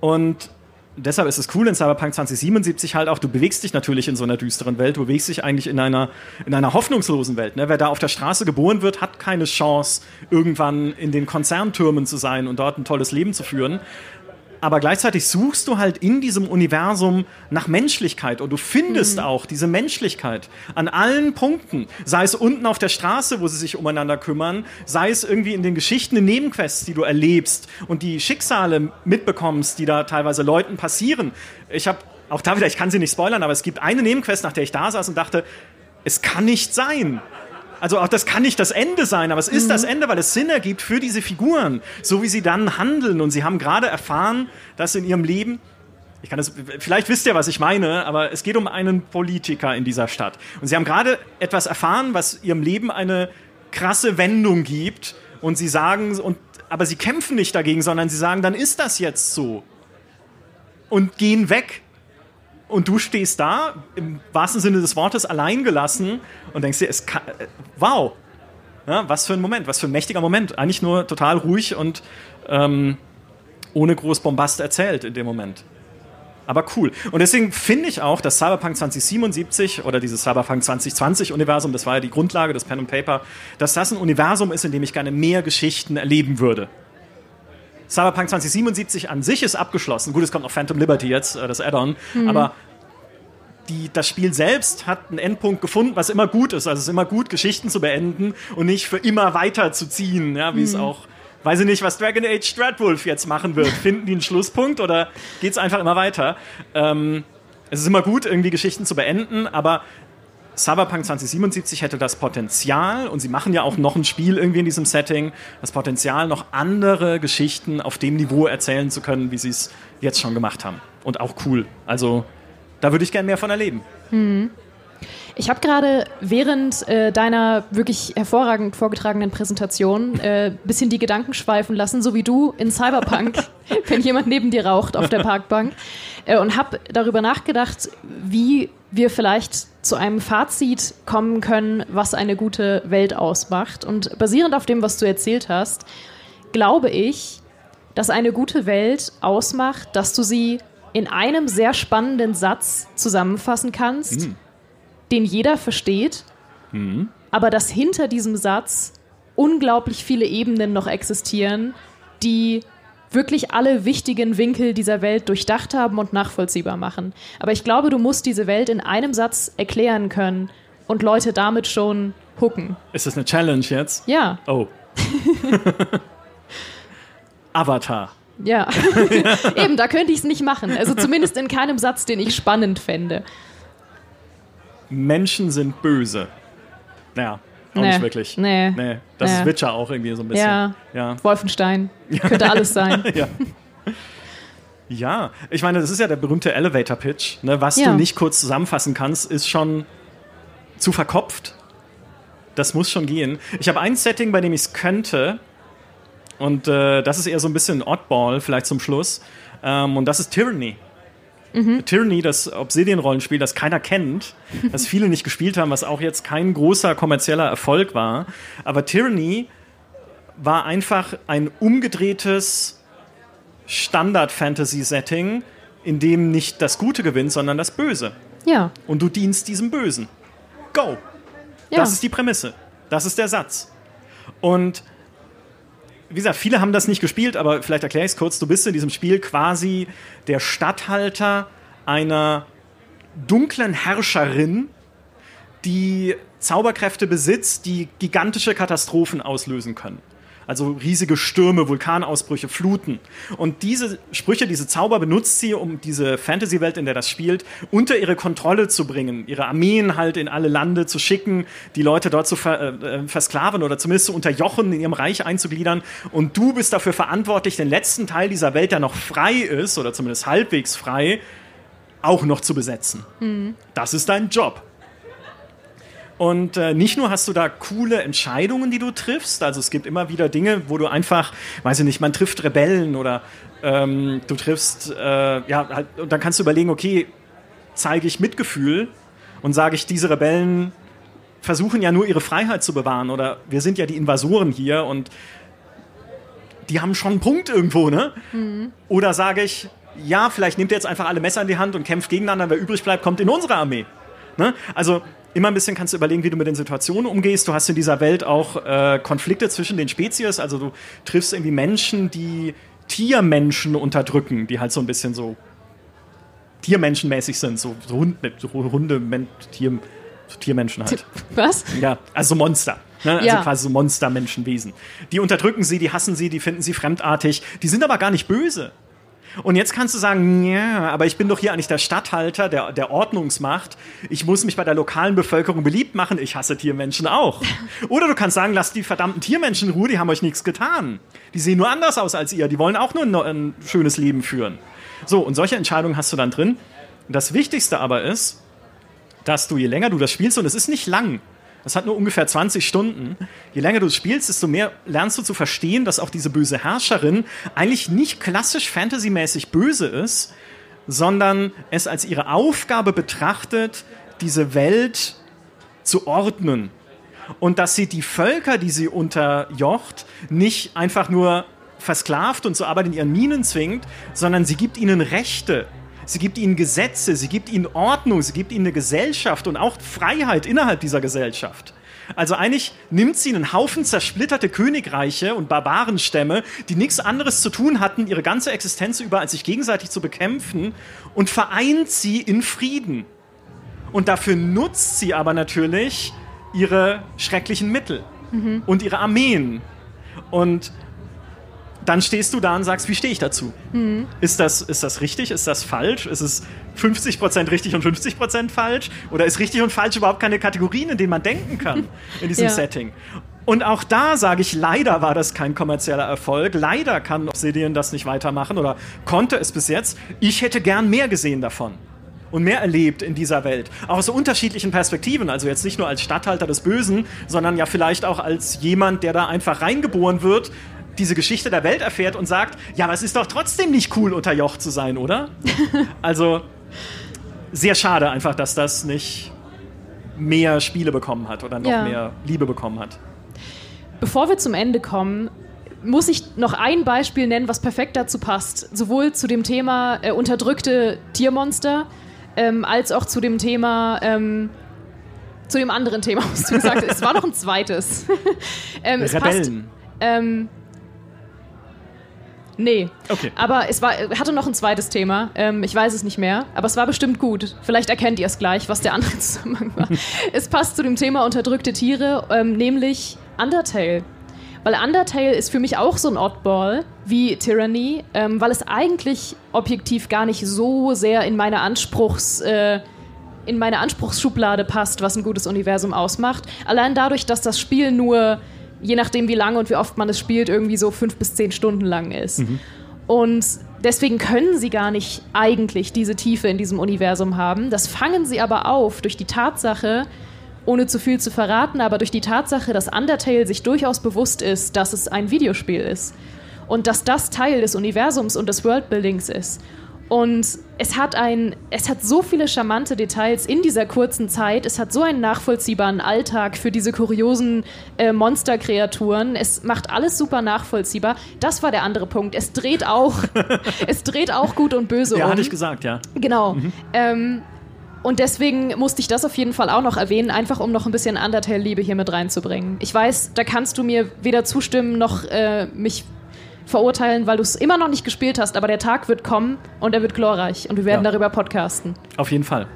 Und deshalb ist es cool in Cyberpunk 2077 halt auch, du bewegst dich natürlich in so einer düsteren Welt, du bewegst dich eigentlich in einer, in einer hoffnungslosen Welt. Ne? Wer da auf der Straße geboren wird, hat keine Chance, irgendwann in den Konzerntürmen zu sein und dort ein tolles Leben zu führen aber gleichzeitig suchst du halt in diesem Universum nach Menschlichkeit und du findest mhm. auch diese Menschlichkeit an allen Punkten. Sei es unten auf der Straße, wo sie sich umeinander kümmern, sei es irgendwie in den Geschichten, in Nebenquests, die du erlebst und die Schicksale mitbekommst, die da teilweise Leuten passieren. Ich habe auch da wieder, ich kann sie nicht spoilern, aber es gibt eine Nebenquest, nach der ich da saß und dachte, es kann nicht sein Also auch das kann nicht das Ende sein, aber es ist das Ende, weil es Sinn ergibt für diese Figuren, so wie sie dann handeln. Und sie haben gerade erfahren, dass in ihrem Leben ich kann das, vielleicht wisst ihr, was ich meine, aber es geht um einen Politiker in dieser Stadt. Und sie haben gerade etwas erfahren, was ihrem Leben eine krasse Wendung gibt. Und sie sagen, und, aber sie kämpfen nicht dagegen, sondern sie sagen, dann ist das jetzt so. Und gehen weg. Und du stehst da, im wahrsten Sinne des Wortes, alleingelassen und denkst dir, es kann, äh, wow, ja, was für ein Moment, was für ein mächtiger Moment. Eigentlich nur total ruhig und ähm, ohne groß Bombast erzählt in dem Moment. Aber cool. Und deswegen finde ich auch, dass Cyberpunk 2077 oder dieses Cyberpunk 2020 Universum, das war ja die Grundlage des Pen and Paper, dass das ein Universum ist, in dem ich gerne mehr Geschichten erleben würde. Cyberpunk 2077 an sich ist abgeschlossen. Gut, es kommt noch Phantom Liberty jetzt, äh, das Add-on, aber die, das Spiel selbst hat einen Endpunkt gefunden, was immer gut ist. Also es ist immer gut, Geschichten zu beenden und nicht für immer weiter zu ziehen, ja, wie es auch Weiß ich nicht, was Dragon Age Stratwolf jetzt machen wird. *laughs* Finden die einen Schlusspunkt oder geht es einfach immer weiter? Ähm, es ist immer gut, irgendwie Geschichten zu beenden, aber Cyberpunk 2077 hätte das Potenzial, und sie machen ja auch noch ein Spiel irgendwie in diesem Setting, das Potenzial, noch andere Geschichten auf dem Niveau erzählen zu können, wie sie es jetzt schon gemacht haben. Und auch cool. Also, da würde ich gerne mehr von erleben. Mhm. Ich habe gerade während äh, deiner wirklich hervorragend vorgetragenen Präsentation ein äh, bisschen die Gedanken schweifen lassen, so wie du in Cyberpunk, *laughs* wenn jemand neben dir raucht auf der Parkbank, äh, und habe darüber nachgedacht, wie wir vielleicht zu einem Fazit kommen können, was eine gute Welt ausmacht. Und basierend auf dem, was du erzählt hast, glaube ich, dass eine gute Welt ausmacht, dass du sie in einem sehr spannenden Satz zusammenfassen kannst. Mhm den jeder versteht, mhm. aber dass hinter diesem Satz unglaublich viele Ebenen noch existieren, die wirklich alle wichtigen Winkel dieser Welt durchdacht haben und nachvollziehbar machen. Aber ich glaube, du musst diese Welt in einem Satz erklären können und Leute damit schon hucken. Ist das eine Challenge jetzt? Ja. Oh. *laughs* Avatar. Ja, *laughs* *laughs* eben, da könnte ich es nicht machen. Also zumindest in keinem Satz, den ich spannend fände. Menschen sind böse. Naja, auch nee. nicht wirklich. Nee. nee. Das nee. ist Witcher auch irgendwie so ein bisschen. Ja. ja. Wolfenstein. Könnte alles sein. *laughs* ja. Ja, ich meine, das ist ja der berühmte Elevator Pitch. Ne? Was ja. du nicht kurz zusammenfassen kannst, ist schon zu verkopft. Das muss schon gehen. Ich habe ein Setting, bei dem ich es könnte. Und äh, das ist eher so ein bisschen Oddball, vielleicht zum Schluss. Ähm, und das ist Tyranny. Mhm. Tyranny, das Obsidian-Rollenspiel, das keiner kennt, das viele nicht gespielt haben, was auch jetzt kein großer kommerzieller Erfolg war. Aber Tyranny war einfach ein umgedrehtes Standard-Fantasy-Setting, in dem nicht das Gute gewinnt, sondern das Böse. Ja. Und du dienst diesem Bösen. Go! Ja. Das ist die Prämisse. Das ist der Satz. Und wie gesagt, viele haben das nicht gespielt, aber vielleicht erkläre ich es kurz. Du bist in diesem Spiel quasi der Statthalter einer dunklen Herrscherin, die Zauberkräfte besitzt, die gigantische Katastrophen auslösen können. Also riesige Stürme, Vulkanausbrüche, Fluten. Und diese Sprüche, diese Zauber benutzt sie, um diese Fantasy-Welt, in der das spielt, unter ihre Kontrolle zu bringen, ihre Armeen halt in alle Lande zu schicken, die Leute dort zu ver äh, versklaven oder zumindest zu unterjochen, in ihrem Reich einzugliedern. Und du bist dafür verantwortlich, den letzten Teil dieser Welt, der noch frei ist, oder zumindest halbwegs frei, auch noch zu besetzen. Mhm. Das ist dein Job. Und äh, nicht nur hast du da coole Entscheidungen, die du triffst, also es gibt immer wieder Dinge, wo du einfach, weiß ich nicht, man trifft Rebellen oder ähm, du triffst, äh, ja, halt, und dann kannst du überlegen, okay, zeige ich Mitgefühl und sage ich, diese Rebellen versuchen ja nur ihre Freiheit zu bewahren oder wir sind ja die Invasoren hier und die haben schon einen Punkt irgendwo, ne? Mhm. Oder sage ich, ja, vielleicht nehmt ihr jetzt einfach alle Messer in die Hand und kämpft gegeneinander, wer übrig bleibt, kommt in unsere Armee. Ne? Also immer ein bisschen kannst du überlegen, wie du mit den Situationen umgehst. Du hast in dieser Welt auch äh, Konflikte zwischen den Spezies. Also du triffst irgendwie Menschen, die Tiermenschen unterdrücken, die halt so ein bisschen so Tiermenschenmäßig sind, so, so, Hund, so Hunde, Men Tier, so Tiermenschen halt. *laughs* Was? Ja, also Monster. Ne? Also ja. quasi so Monster-Menschenwesen. Die unterdrücken sie, die hassen sie, die finden sie fremdartig. Die sind aber gar nicht böse. Und jetzt kannst du sagen, ja, aber ich bin doch hier eigentlich der Statthalter der, der Ordnungsmacht. Ich muss mich bei der lokalen Bevölkerung beliebt machen. Ich hasse Tiermenschen auch. *laughs* Oder du kannst sagen, lasst die verdammten Tiermenschen in Ruhe, die haben euch nichts getan. Die sehen nur anders aus als ihr. Die wollen auch nur ein, ein schönes Leben führen. So, und solche Entscheidungen hast du dann drin. Das Wichtigste aber ist, dass du, je länger du das spielst, und es ist nicht lang, das hat nur ungefähr 20 Stunden. Je länger du spielst, desto mehr lernst du zu verstehen, dass auch diese böse Herrscherin eigentlich nicht klassisch fantasymäßig böse ist, sondern es als ihre Aufgabe betrachtet, diese Welt zu ordnen. Und dass sie die Völker, die sie unterjocht, nicht einfach nur versklavt und zur Arbeit in ihren Minen zwingt, sondern sie gibt ihnen Rechte. Sie gibt ihnen Gesetze, sie gibt ihnen Ordnung, sie gibt ihnen eine Gesellschaft und auch Freiheit innerhalb dieser Gesellschaft. Also eigentlich nimmt sie einen Haufen zersplitterte Königreiche und Barbarenstämme, die nichts anderes zu tun hatten, ihre ganze Existenz über, als sich gegenseitig zu bekämpfen, und vereint sie in Frieden. Und dafür nutzt sie aber natürlich ihre schrecklichen Mittel mhm. und ihre Armeen. Und dann stehst du da und sagst, wie stehe ich dazu? Mhm. Ist, das, ist das richtig? Ist das falsch? Ist es 50% richtig und 50% falsch? Oder ist richtig und falsch überhaupt keine Kategorien, in denen man denken kann in diesem *laughs* ja. Setting? Und auch da sage ich, leider war das kein kommerzieller Erfolg. Leider kann Obsidian das nicht weitermachen oder konnte es bis jetzt. Ich hätte gern mehr gesehen davon und mehr erlebt in dieser Welt. Auch aus so unterschiedlichen Perspektiven. Also jetzt nicht nur als Statthalter des Bösen, sondern ja vielleicht auch als jemand, der da einfach reingeboren wird diese Geschichte der Welt erfährt und sagt, ja, aber es ist doch trotzdem nicht cool, unterjocht zu sein, oder? *laughs* also sehr schade einfach, dass das nicht mehr Spiele bekommen hat oder noch ja. mehr Liebe bekommen hat. Bevor wir zum Ende kommen, muss ich noch ein Beispiel nennen, was perfekt dazu passt. Sowohl zu dem Thema äh, unterdrückte Tiermonster, ähm, als auch zu dem Thema, ähm, zu dem anderen Thema, *laughs* was du gesagt hast. Es war noch ein zweites. *laughs* ähm, Rebellen. Passt, ähm, Nee. Okay. Aber es war, hatte noch ein zweites Thema. Ähm, ich weiß es nicht mehr, aber es war bestimmt gut. Vielleicht erkennt ihr es gleich, was der andere *laughs* Zusammenhang war. es passt zu dem Thema unterdrückte Tiere, ähm, nämlich Undertale. Weil Undertale ist für mich auch so ein Oddball wie Tyranny, ähm, weil es eigentlich objektiv gar nicht so sehr in meine Anspruchs... Äh, in meine Anspruchsschublade passt, was ein gutes Universum ausmacht. Allein dadurch, dass das Spiel nur je nachdem, wie lange und wie oft man es spielt, irgendwie so fünf bis zehn Stunden lang ist. Mhm. Und deswegen können sie gar nicht eigentlich diese Tiefe in diesem Universum haben. Das fangen sie aber auf durch die Tatsache, ohne zu viel zu verraten, aber durch die Tatsache, dass Undertale sich durchaus bewusst ist, dass es ein Videospiel ist. Und dass das Teil des Universums und des Worldbuildings ist. Und es hat ein, es hat so viele charmante Details in dieser kurzen Zeit. Es hat so einen nachvollziehbaren Alltag für diese kuriosen äh, Monsterkreaturen. Es macht alles super nachvollziehbar. Das war der andere Punkt. Es dreht auch, *laughs* es dreht auch gut und böse ja, um. hatte ich gesagt, ja. Genau. Mhm. Ähm, und deswegen musste ich das auf jeden Fall auch noch erwähnen, einfach um noch ein bisschen Undertale-Liebe hier mit reinzubringen. Ich weiß, da kannst du mir weder zustimmen noch äh, mich verurteilen, weil du es immer noch nicht gespielt hast, aber der Tag wird kommen und er wird glorreich und wir werden ja. darüber podcasten. Auf jeden Fall.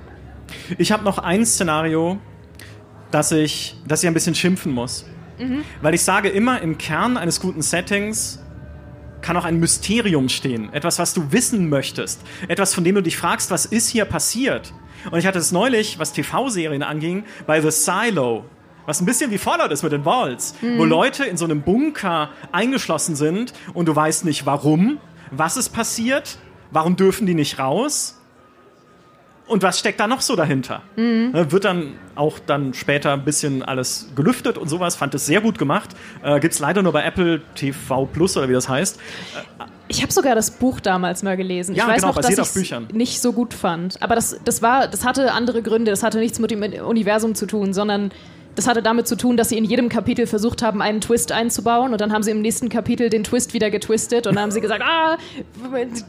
Ich habe noch ein Szenario, dass ich, dass ich ein bisschen schimpfen muss. Mhm. Weil ich sage immer, im Kern eines guten Settings kann auch ein Mysterium stehen. Etwas, was du wissen möchtest. Etwas, von dem du dich fragst, was ist hier passiert? Und ich hatte es neulich, was TV-Serien anging, bei The Silo. Was ein bisschen wie Fallout ist mit den Walls, mhm. wo Leute in so einem Bunker eingeschlossen sind und du weißt nicht warum, was ist passiert, warum dürfen die nicht raus und was steckt da noch so dahinter? Mhm. Wird dann auch dann später ein bisschen alles gelüftet und sowas. Fand es sehr gut gemacht. Äh, Gibt es leider nur bei Apple TV Plus oder wie das heißt. Ich habe sogar das Buch damals mal gelesen. Ja, ich weiß genau, noch, dass ich es nicht so gut fand. Aber das, das, war, das hatte andere Gründe. Das hatte nichts mit dem Universum zu tun, sondern das hatte damit zu tun, dass sie in jedem Kapitel versucht haben, einen Twist einzubauen und dann haben sie im nächsten Kapitel den Twist wieder getwistet und dann haben sie gesagt, ah,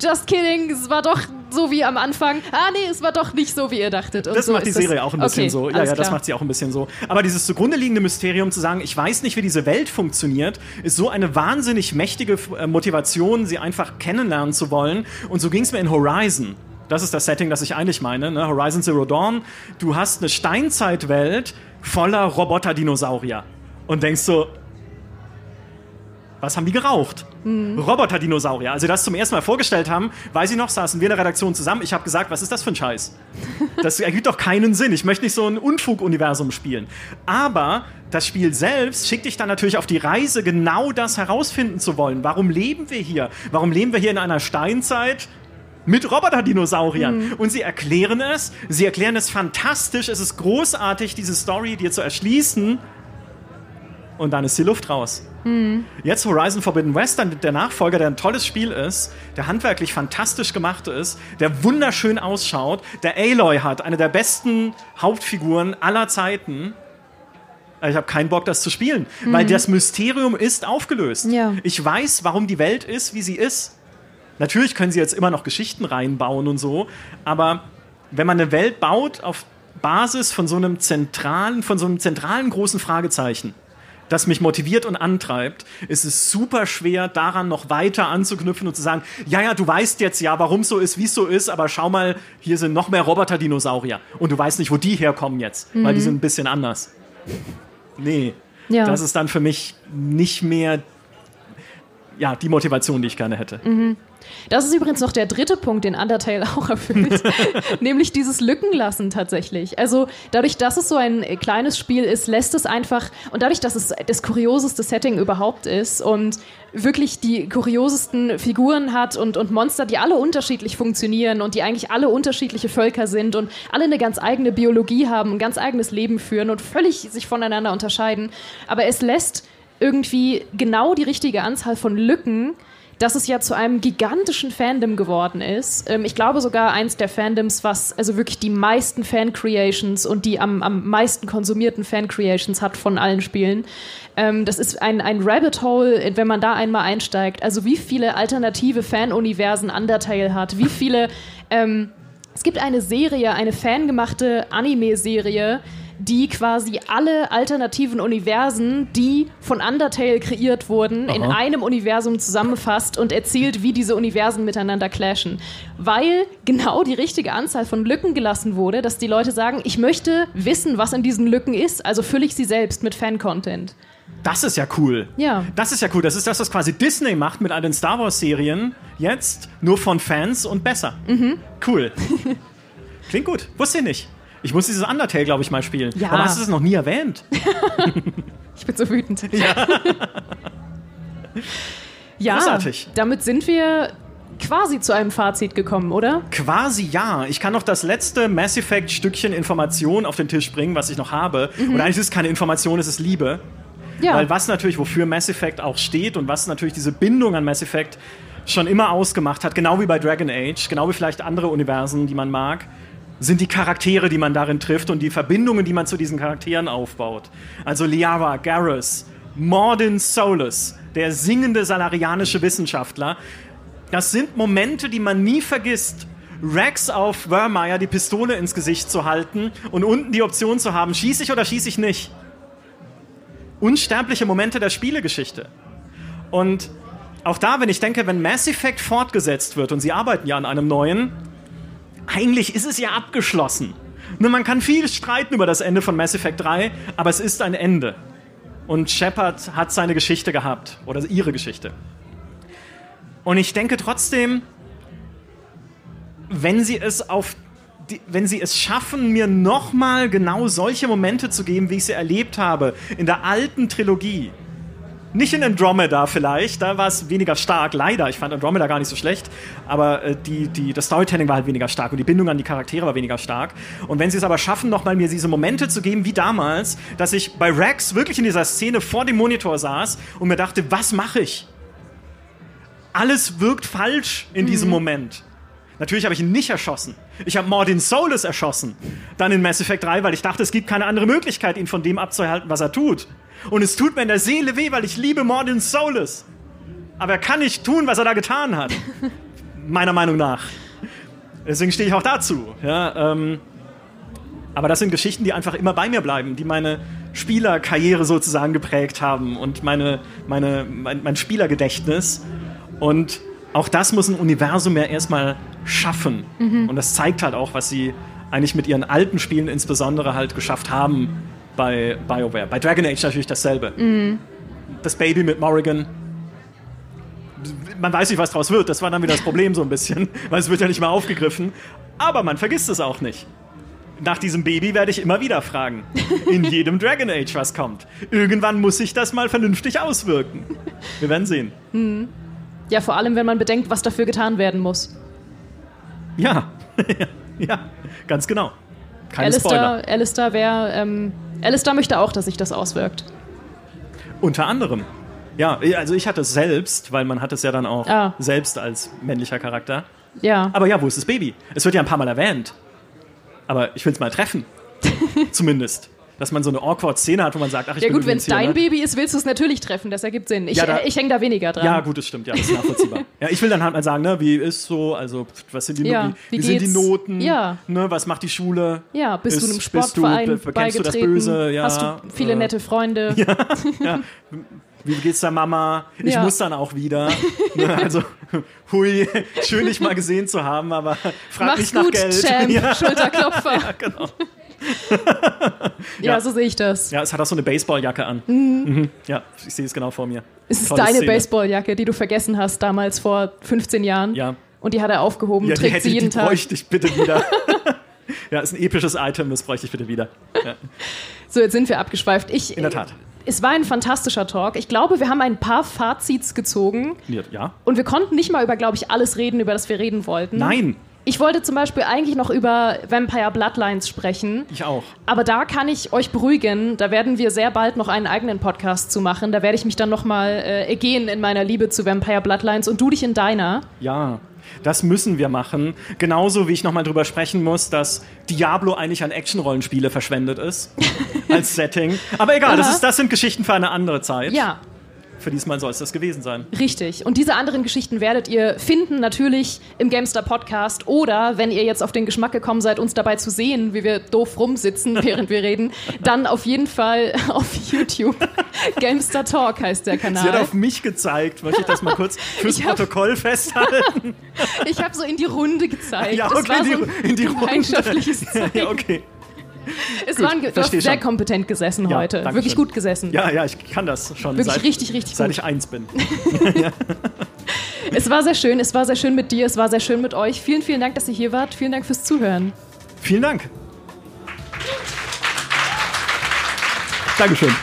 just kidding, es war doch so wie am Anfang. Ah, nee, es war doch nicht so, wie ihr dachtet. Und das so macht die Serie auch ein bisschen okay, so. Ja, ja, das macht sie auch ein bisschen so. Aber dieses zugrunde liegende Mysterium zu sagen, ich weiß nicht, wie diese Welt funktioniert, ist so eine wahnsinnig mächtige äh, Motivation, sie einfach kennenlernen zu wollen. Und so ging es mir in Horizon. Das ist das Setting, das ich eigentlich meine. Ne? Horizon Zero Dawn. Du hast eine Steinzeitwelt voller Roboter-Dinosaurier. Und denkst so, Was haben die geraucht? Mhm. Roboter-Dinosaurier. Also das zum ersten Mal vorgestellt haben, weiß ich noch, saßen wir in der Redaktion zusammen. Ich habe gesagt, was ist das für ein Scheiß? *laughs* Das ergibt doch keinen Sinn. Ich möchte nicht so ein Unfug-Universum spielen. Aber das Spiel selbst schickt dich dann natürlich auf die Reise, genau das herausfinden zu wollen. Warum leben wir hier? Warum leben wir hier in einer Steinzeit? Mit Roboter-Dinosauriern. Mhm. Und sie erklären es, sie erklären es fantastisch, es ist großartig, diese Story dir zu erschließen. Und dann ist die Luft raus. Mhm. Jetzt Horizon Forbidden West, der Nachfolger, der ein tolles Spiel ist, der handwerklich fantastisch gemacht ist, der wunderschön ausschaut, der Aloy hat, eine der besten Hauptfiguren aller Zeiten. Ich habe keinen Bock, das zu spielen, mhm. weil das Mysterium ist aufgelöst. Ja. Ich weiß, warum die Welt ist, wie sie ist. Natürlich können sie jetzt immer noch Geschichten reinbauen und so, aber wenn man eine Welt baut auf Basis von so einem zentralen, von so einem zentralen großen Fragezeichen, das mich motiviert und antreibt, ist es super schwer, daran noch weiter anzuknüpfen und zu sagen, ja, ja, du weißt jetzt ja, warum es so ist, wie es so ist, aber schau mal, hier sind noch mehr Roboter-Dinosaurier und du weißt nicht, wo die herkommen jetzt, mhm. weil die mhm. sind ein bisschen anders. Nee, ja. das ist dann für mich nicht mehr ja, die Motivation, die ich gerne hätte. Mhm. Das ist übrigens noch der dritte Punkt, den Undertale auch erfüllt, *laughs* nämlich dieses Lückenlassen tatsächlich. Also dadurch, dass es so ein kleines Spiel ist, lässt es einfach und dadurch, dass es das kurioseste Setting überhaupt ist und wirklich die kuriosesten Figuren hat und, und Monster, die alle unterschiedlich funktionieren und die eigentlich alle unterschiedliche Völker sind und alle eine ganz eigene Biologie haben, ein ganz eigenes Leben führen und völlig sich voneinander unterscheiden. Aber es lässt irgendwie genau die richtige Anzahl von Lücken, dass es ja zu einem gigantischen Fandom geworden ist. Ähm, ich glaube sogar eins der Fandoms, was also wirklich die meisten Fan-Creations und die am, am meisten konsumierten Fan-Creations hat von allen Spielen. Ähm, das ist ein, ein Rabbit Hole, wenn man da einmal einsteigt. Also wie viele alternative Fan-Universen Undertale hat, wie viele... Ähm, es gibt eine Serie, eine fangemachte Anime-Serie, die quasi alle alternativen Universen, die von Undertale kreiert wurden, Aha. in einem Universum zusammenfasst und erzählt, wie diese Universen miteinander clashen. Weil genau die richtige Anzahl von Lücken gelassen wurde, dass die Leute sagen, ich möchte wissen, was in diesen Lücken ist, also fülle ich sie selbst mit Fan-Content. Das ist ja cool. Ja. Das ist ja cool. Das ist das, was quasi Disney macht mit all den Star Wars-Serien. Jetzt nur von Fans und besser. Mhm. Cool. *laughs* Klingt gut. Wusste ich nicht. Ich muss dieses Undertale, glaube ich, mal spielen. Ja. Warum hast du es noch nie erwähnt? *laughs* ich bin so wütend. Ja. *laughs* ja, Großartig. damit sind wir quasi zu einem Fazit gekommen, oder? Quasi ja. Ich kann noch das letzte Mass Effect Stückchen Information auf den Tisch bringen, was ich noch habe. Mhm. Und eigentlich ist es keine Information, es ist Liebe. Ja. Weil was natürlich, wofür Mass Effect auch steht und was natürlich diese Bindung an Mass Effect schon immer ausgemacht hat, genau wie bei Dragon Age, genau wie vielleicht andere Universen, die man mag, sind die Charaktere, die man darin trifft und die Verbindungen, die man zu diesen Charakteren aufbaut. Also Liara, Garrus, Mordin Solus, der singende salarianische Wissenschaftler. Das sind Momente, die man nie vergisst. Rex auf Vermeer die Pistole ins Gesicht zu halten und unten die Option zu haben, schieße ich oder schieße ich nicht. Unsterbliche Momente der Spielegeschichte. Und auch da, wenn ich denke, wenn Mass Effect fortgesetzt wird und sie arbeiten ja an einem neuen, eigentlich ist es ja abgeschlossen. Nur man kann viel streiten über das Ende von Mass Effect 3, aber es ist ein Ende. Und Shepard hat seine Geschichte gehabt. Oder ihre Geschichte. Und ich denke trotzdem, wenn sie es auf wenn sie es schaffen, mir nochmal genau solche Momente zu geben, wie ich sie erlebt habe in der alten Trilogie, nicht in Andromeda vielleicht, da war es weniger stark, leider. Ich fand Andromeda gar nicht so schlecht, aber äh, die, die, das Storytelling war halt weniger stark und die Bindung an die Charaktere war weniger stark. Und wenn sie es aber schaffen, nochmal mir diese Momente zu geben, wie damals, dass ich bei Rex wirklich in dieser Szene vor dem Monitor saß und mir dachte, was mache ich? Alles wirkt falsch in mhm. diesem Moment. Natürlich habe ich ihn nicht erschossen. Ich habe Mordin Solus erschossen. Dann in Mass Effect 3, weil ich dachte, es gibt keine andere Möglichkeit, ihn von dem abzuhalten, was er tut. Und es tut mir in der Seele weh, weil ich liebe Mordin Solus. Aber er kann nicht tun, was er da getan hat. *laughs* Meiner Meinung nach. Deswegen stehe ich auch dazu. Ja, ähm, aber das sind Geschichten, die einfach immer bei mir bleiben, die meine Spielerkarriere sozusagen geprägt haben und meine, meine, mein, mein Spielergedächtnis. Und auch das muss ein Universum ja erstmal schaffen. Mhm. Und das zeigt halt auch, was sie eigentlich mit ihren alten Spielen insbesondere halt geschafft haben bei BioWare. Bei Dragon Age natürlich dasselbe. Mhm. Das Baby mit Morrigan, man weiß nicht, was draus wird. Das war dann wieder das Problem so ein bisschen, *laughs* weil es wird ja nicht mal aufgegriffen. Aber man vergisst es auch nicht. Nach diesem Baby werde ich immer wieder fragen. In *laughs* jedem Dragon Age, was kommt. Irgendwann muss sich das mal vernünftig auswirken. Wir werden sehen. Ja, vor allem, wenn man bedenkt, was dafür getan werden muss. Ja, *laughs* ja, ganz genau. Keine Spoiler. Alistair, Alistair, wär, ähm, Alistair möchte auch, dass sich das auswirkt. Unter anderem. Ja, also ich hatte es selbst, weil man hat es ja dann auch Ah. selbst als männlicher Charakter. Ja. Aber ja, wo ist das Baby? Es wird ja ein paar Mal erwähnt. Aber ich will es mal treffen. *laughs* Zumindest. Dass man so eine awkward Szene hat, wo man sagt, ach, ich Ja bin gut, wenn es dein ne? Baby ist, willst du es natürlich treffen. Das ergibt Sinn. Ich, Ja, da- ich hänge da weniger dran. Ja, gut, das stimmt, ja, das ist nachvollziehbar. *laughs* ja, ich will dann halt mal sagen, ne, wie ist so, also was sind die, Ja, wie, wie wie sind die? Noten, Ja. ne, was macht die Schule? Ja, bist du Ist- einem bist du- Sportverein be- bekämpfst du das beigetreten? Böse? Ja, Hast du viele äh, nette Freunde? *laughs* Ja, wie geht's der Mama? Ich Ja. muss dann auch wieder. ne, *laughs* also, hui, schön dich mal gesehen zu haben, aber frag Mach's nicht nach gut, Geld. Champ. Ja, Schulterklopfer. ja, genau. *laughs* Ja, Ja. so sehe ich das. Ja, es hat auch so eine Baseballjacke an. Mhm. Ja, ich sehe es genau vor mir. Es ist Tolle deine Szene. Baseballjacke, die du vergessen hast damals vor 15 Jahren. Ja. Und die hat er aufgehoben, Ja, die, trägt hätte, sie ich- jeden die Tag. bräuchte ich bitte wieder. *laughs* *laughs* ja, ist ein episches Item, das bräuchte ich bitte wieder. Ja, So, jetzt sind wir abgeschweift. Ich, in der Tat. Es war ein fantastischer Talk. Ich glaube, wir haben ein paar Fazits gezogen Ja. und wir konnten nicht mal über, glaube ich, alles reden, über das wir reden wollten. Nein, Ich wollte zum Beispiel eigentlich noch über Vampire Bloodlines sprechen. ich auch. Aber da kann ich euch beruhigen, da werden wir sehr bald noch einen eigenen Podcast zu machen. Da werde ich mich dann nochmal äh, ergehen in meiner Liebe zu Vampire Bloodlines und du dich in deiner. Ja, das müssen wir machen. Genauso wie ich nochmal drüber sprechen muss, dass Diablo eigentlich an Action-Rollenspiele verschwendet ist. *laughs* als Setting. Aber egal, das, ist, das sind Geschichten für eine andere Zeit. Ja, Für diesmal soll es das gewesen sein. Richtig. Und diese anderen Geschichten werdet ihr finden, natürlich im Gamester Podcast oder wenn ihr jetzt auf den Geschmack gekommen seid, uns dabei zu sehen, wie wir doof rumsitzen, *laughs* während wir reden, dann auf jeden Fall auf YouTube. *laughs* Gamester Talk heißt der Sie hat Kanal. auf mich gezeigt. Möchte ich das mal kurz *laughs* fürs hab- Protokoll festhalten? Ich habe so in die Runde gezeigt. Ja, Das okay, war in die, so in die Runde. gemeinschaftliches Zeigen. Ja, okay. Es war du hast sehr schon. kompetent gesessen Ja, heute. Wirklich schön. gut gesessen. Ja, ja, ich kann das schon. Wirklich seit, richtig, richtig Seit gut. ich eins bin. *laughs* Es war sehr schön. Es war sehr schön mit dir. Es war sehr schön mit euch. Vielen, vielen Dank, dass ihr hier wart. Vielen Dank fürs Zuhören. Vielen Dank. Dankeschön.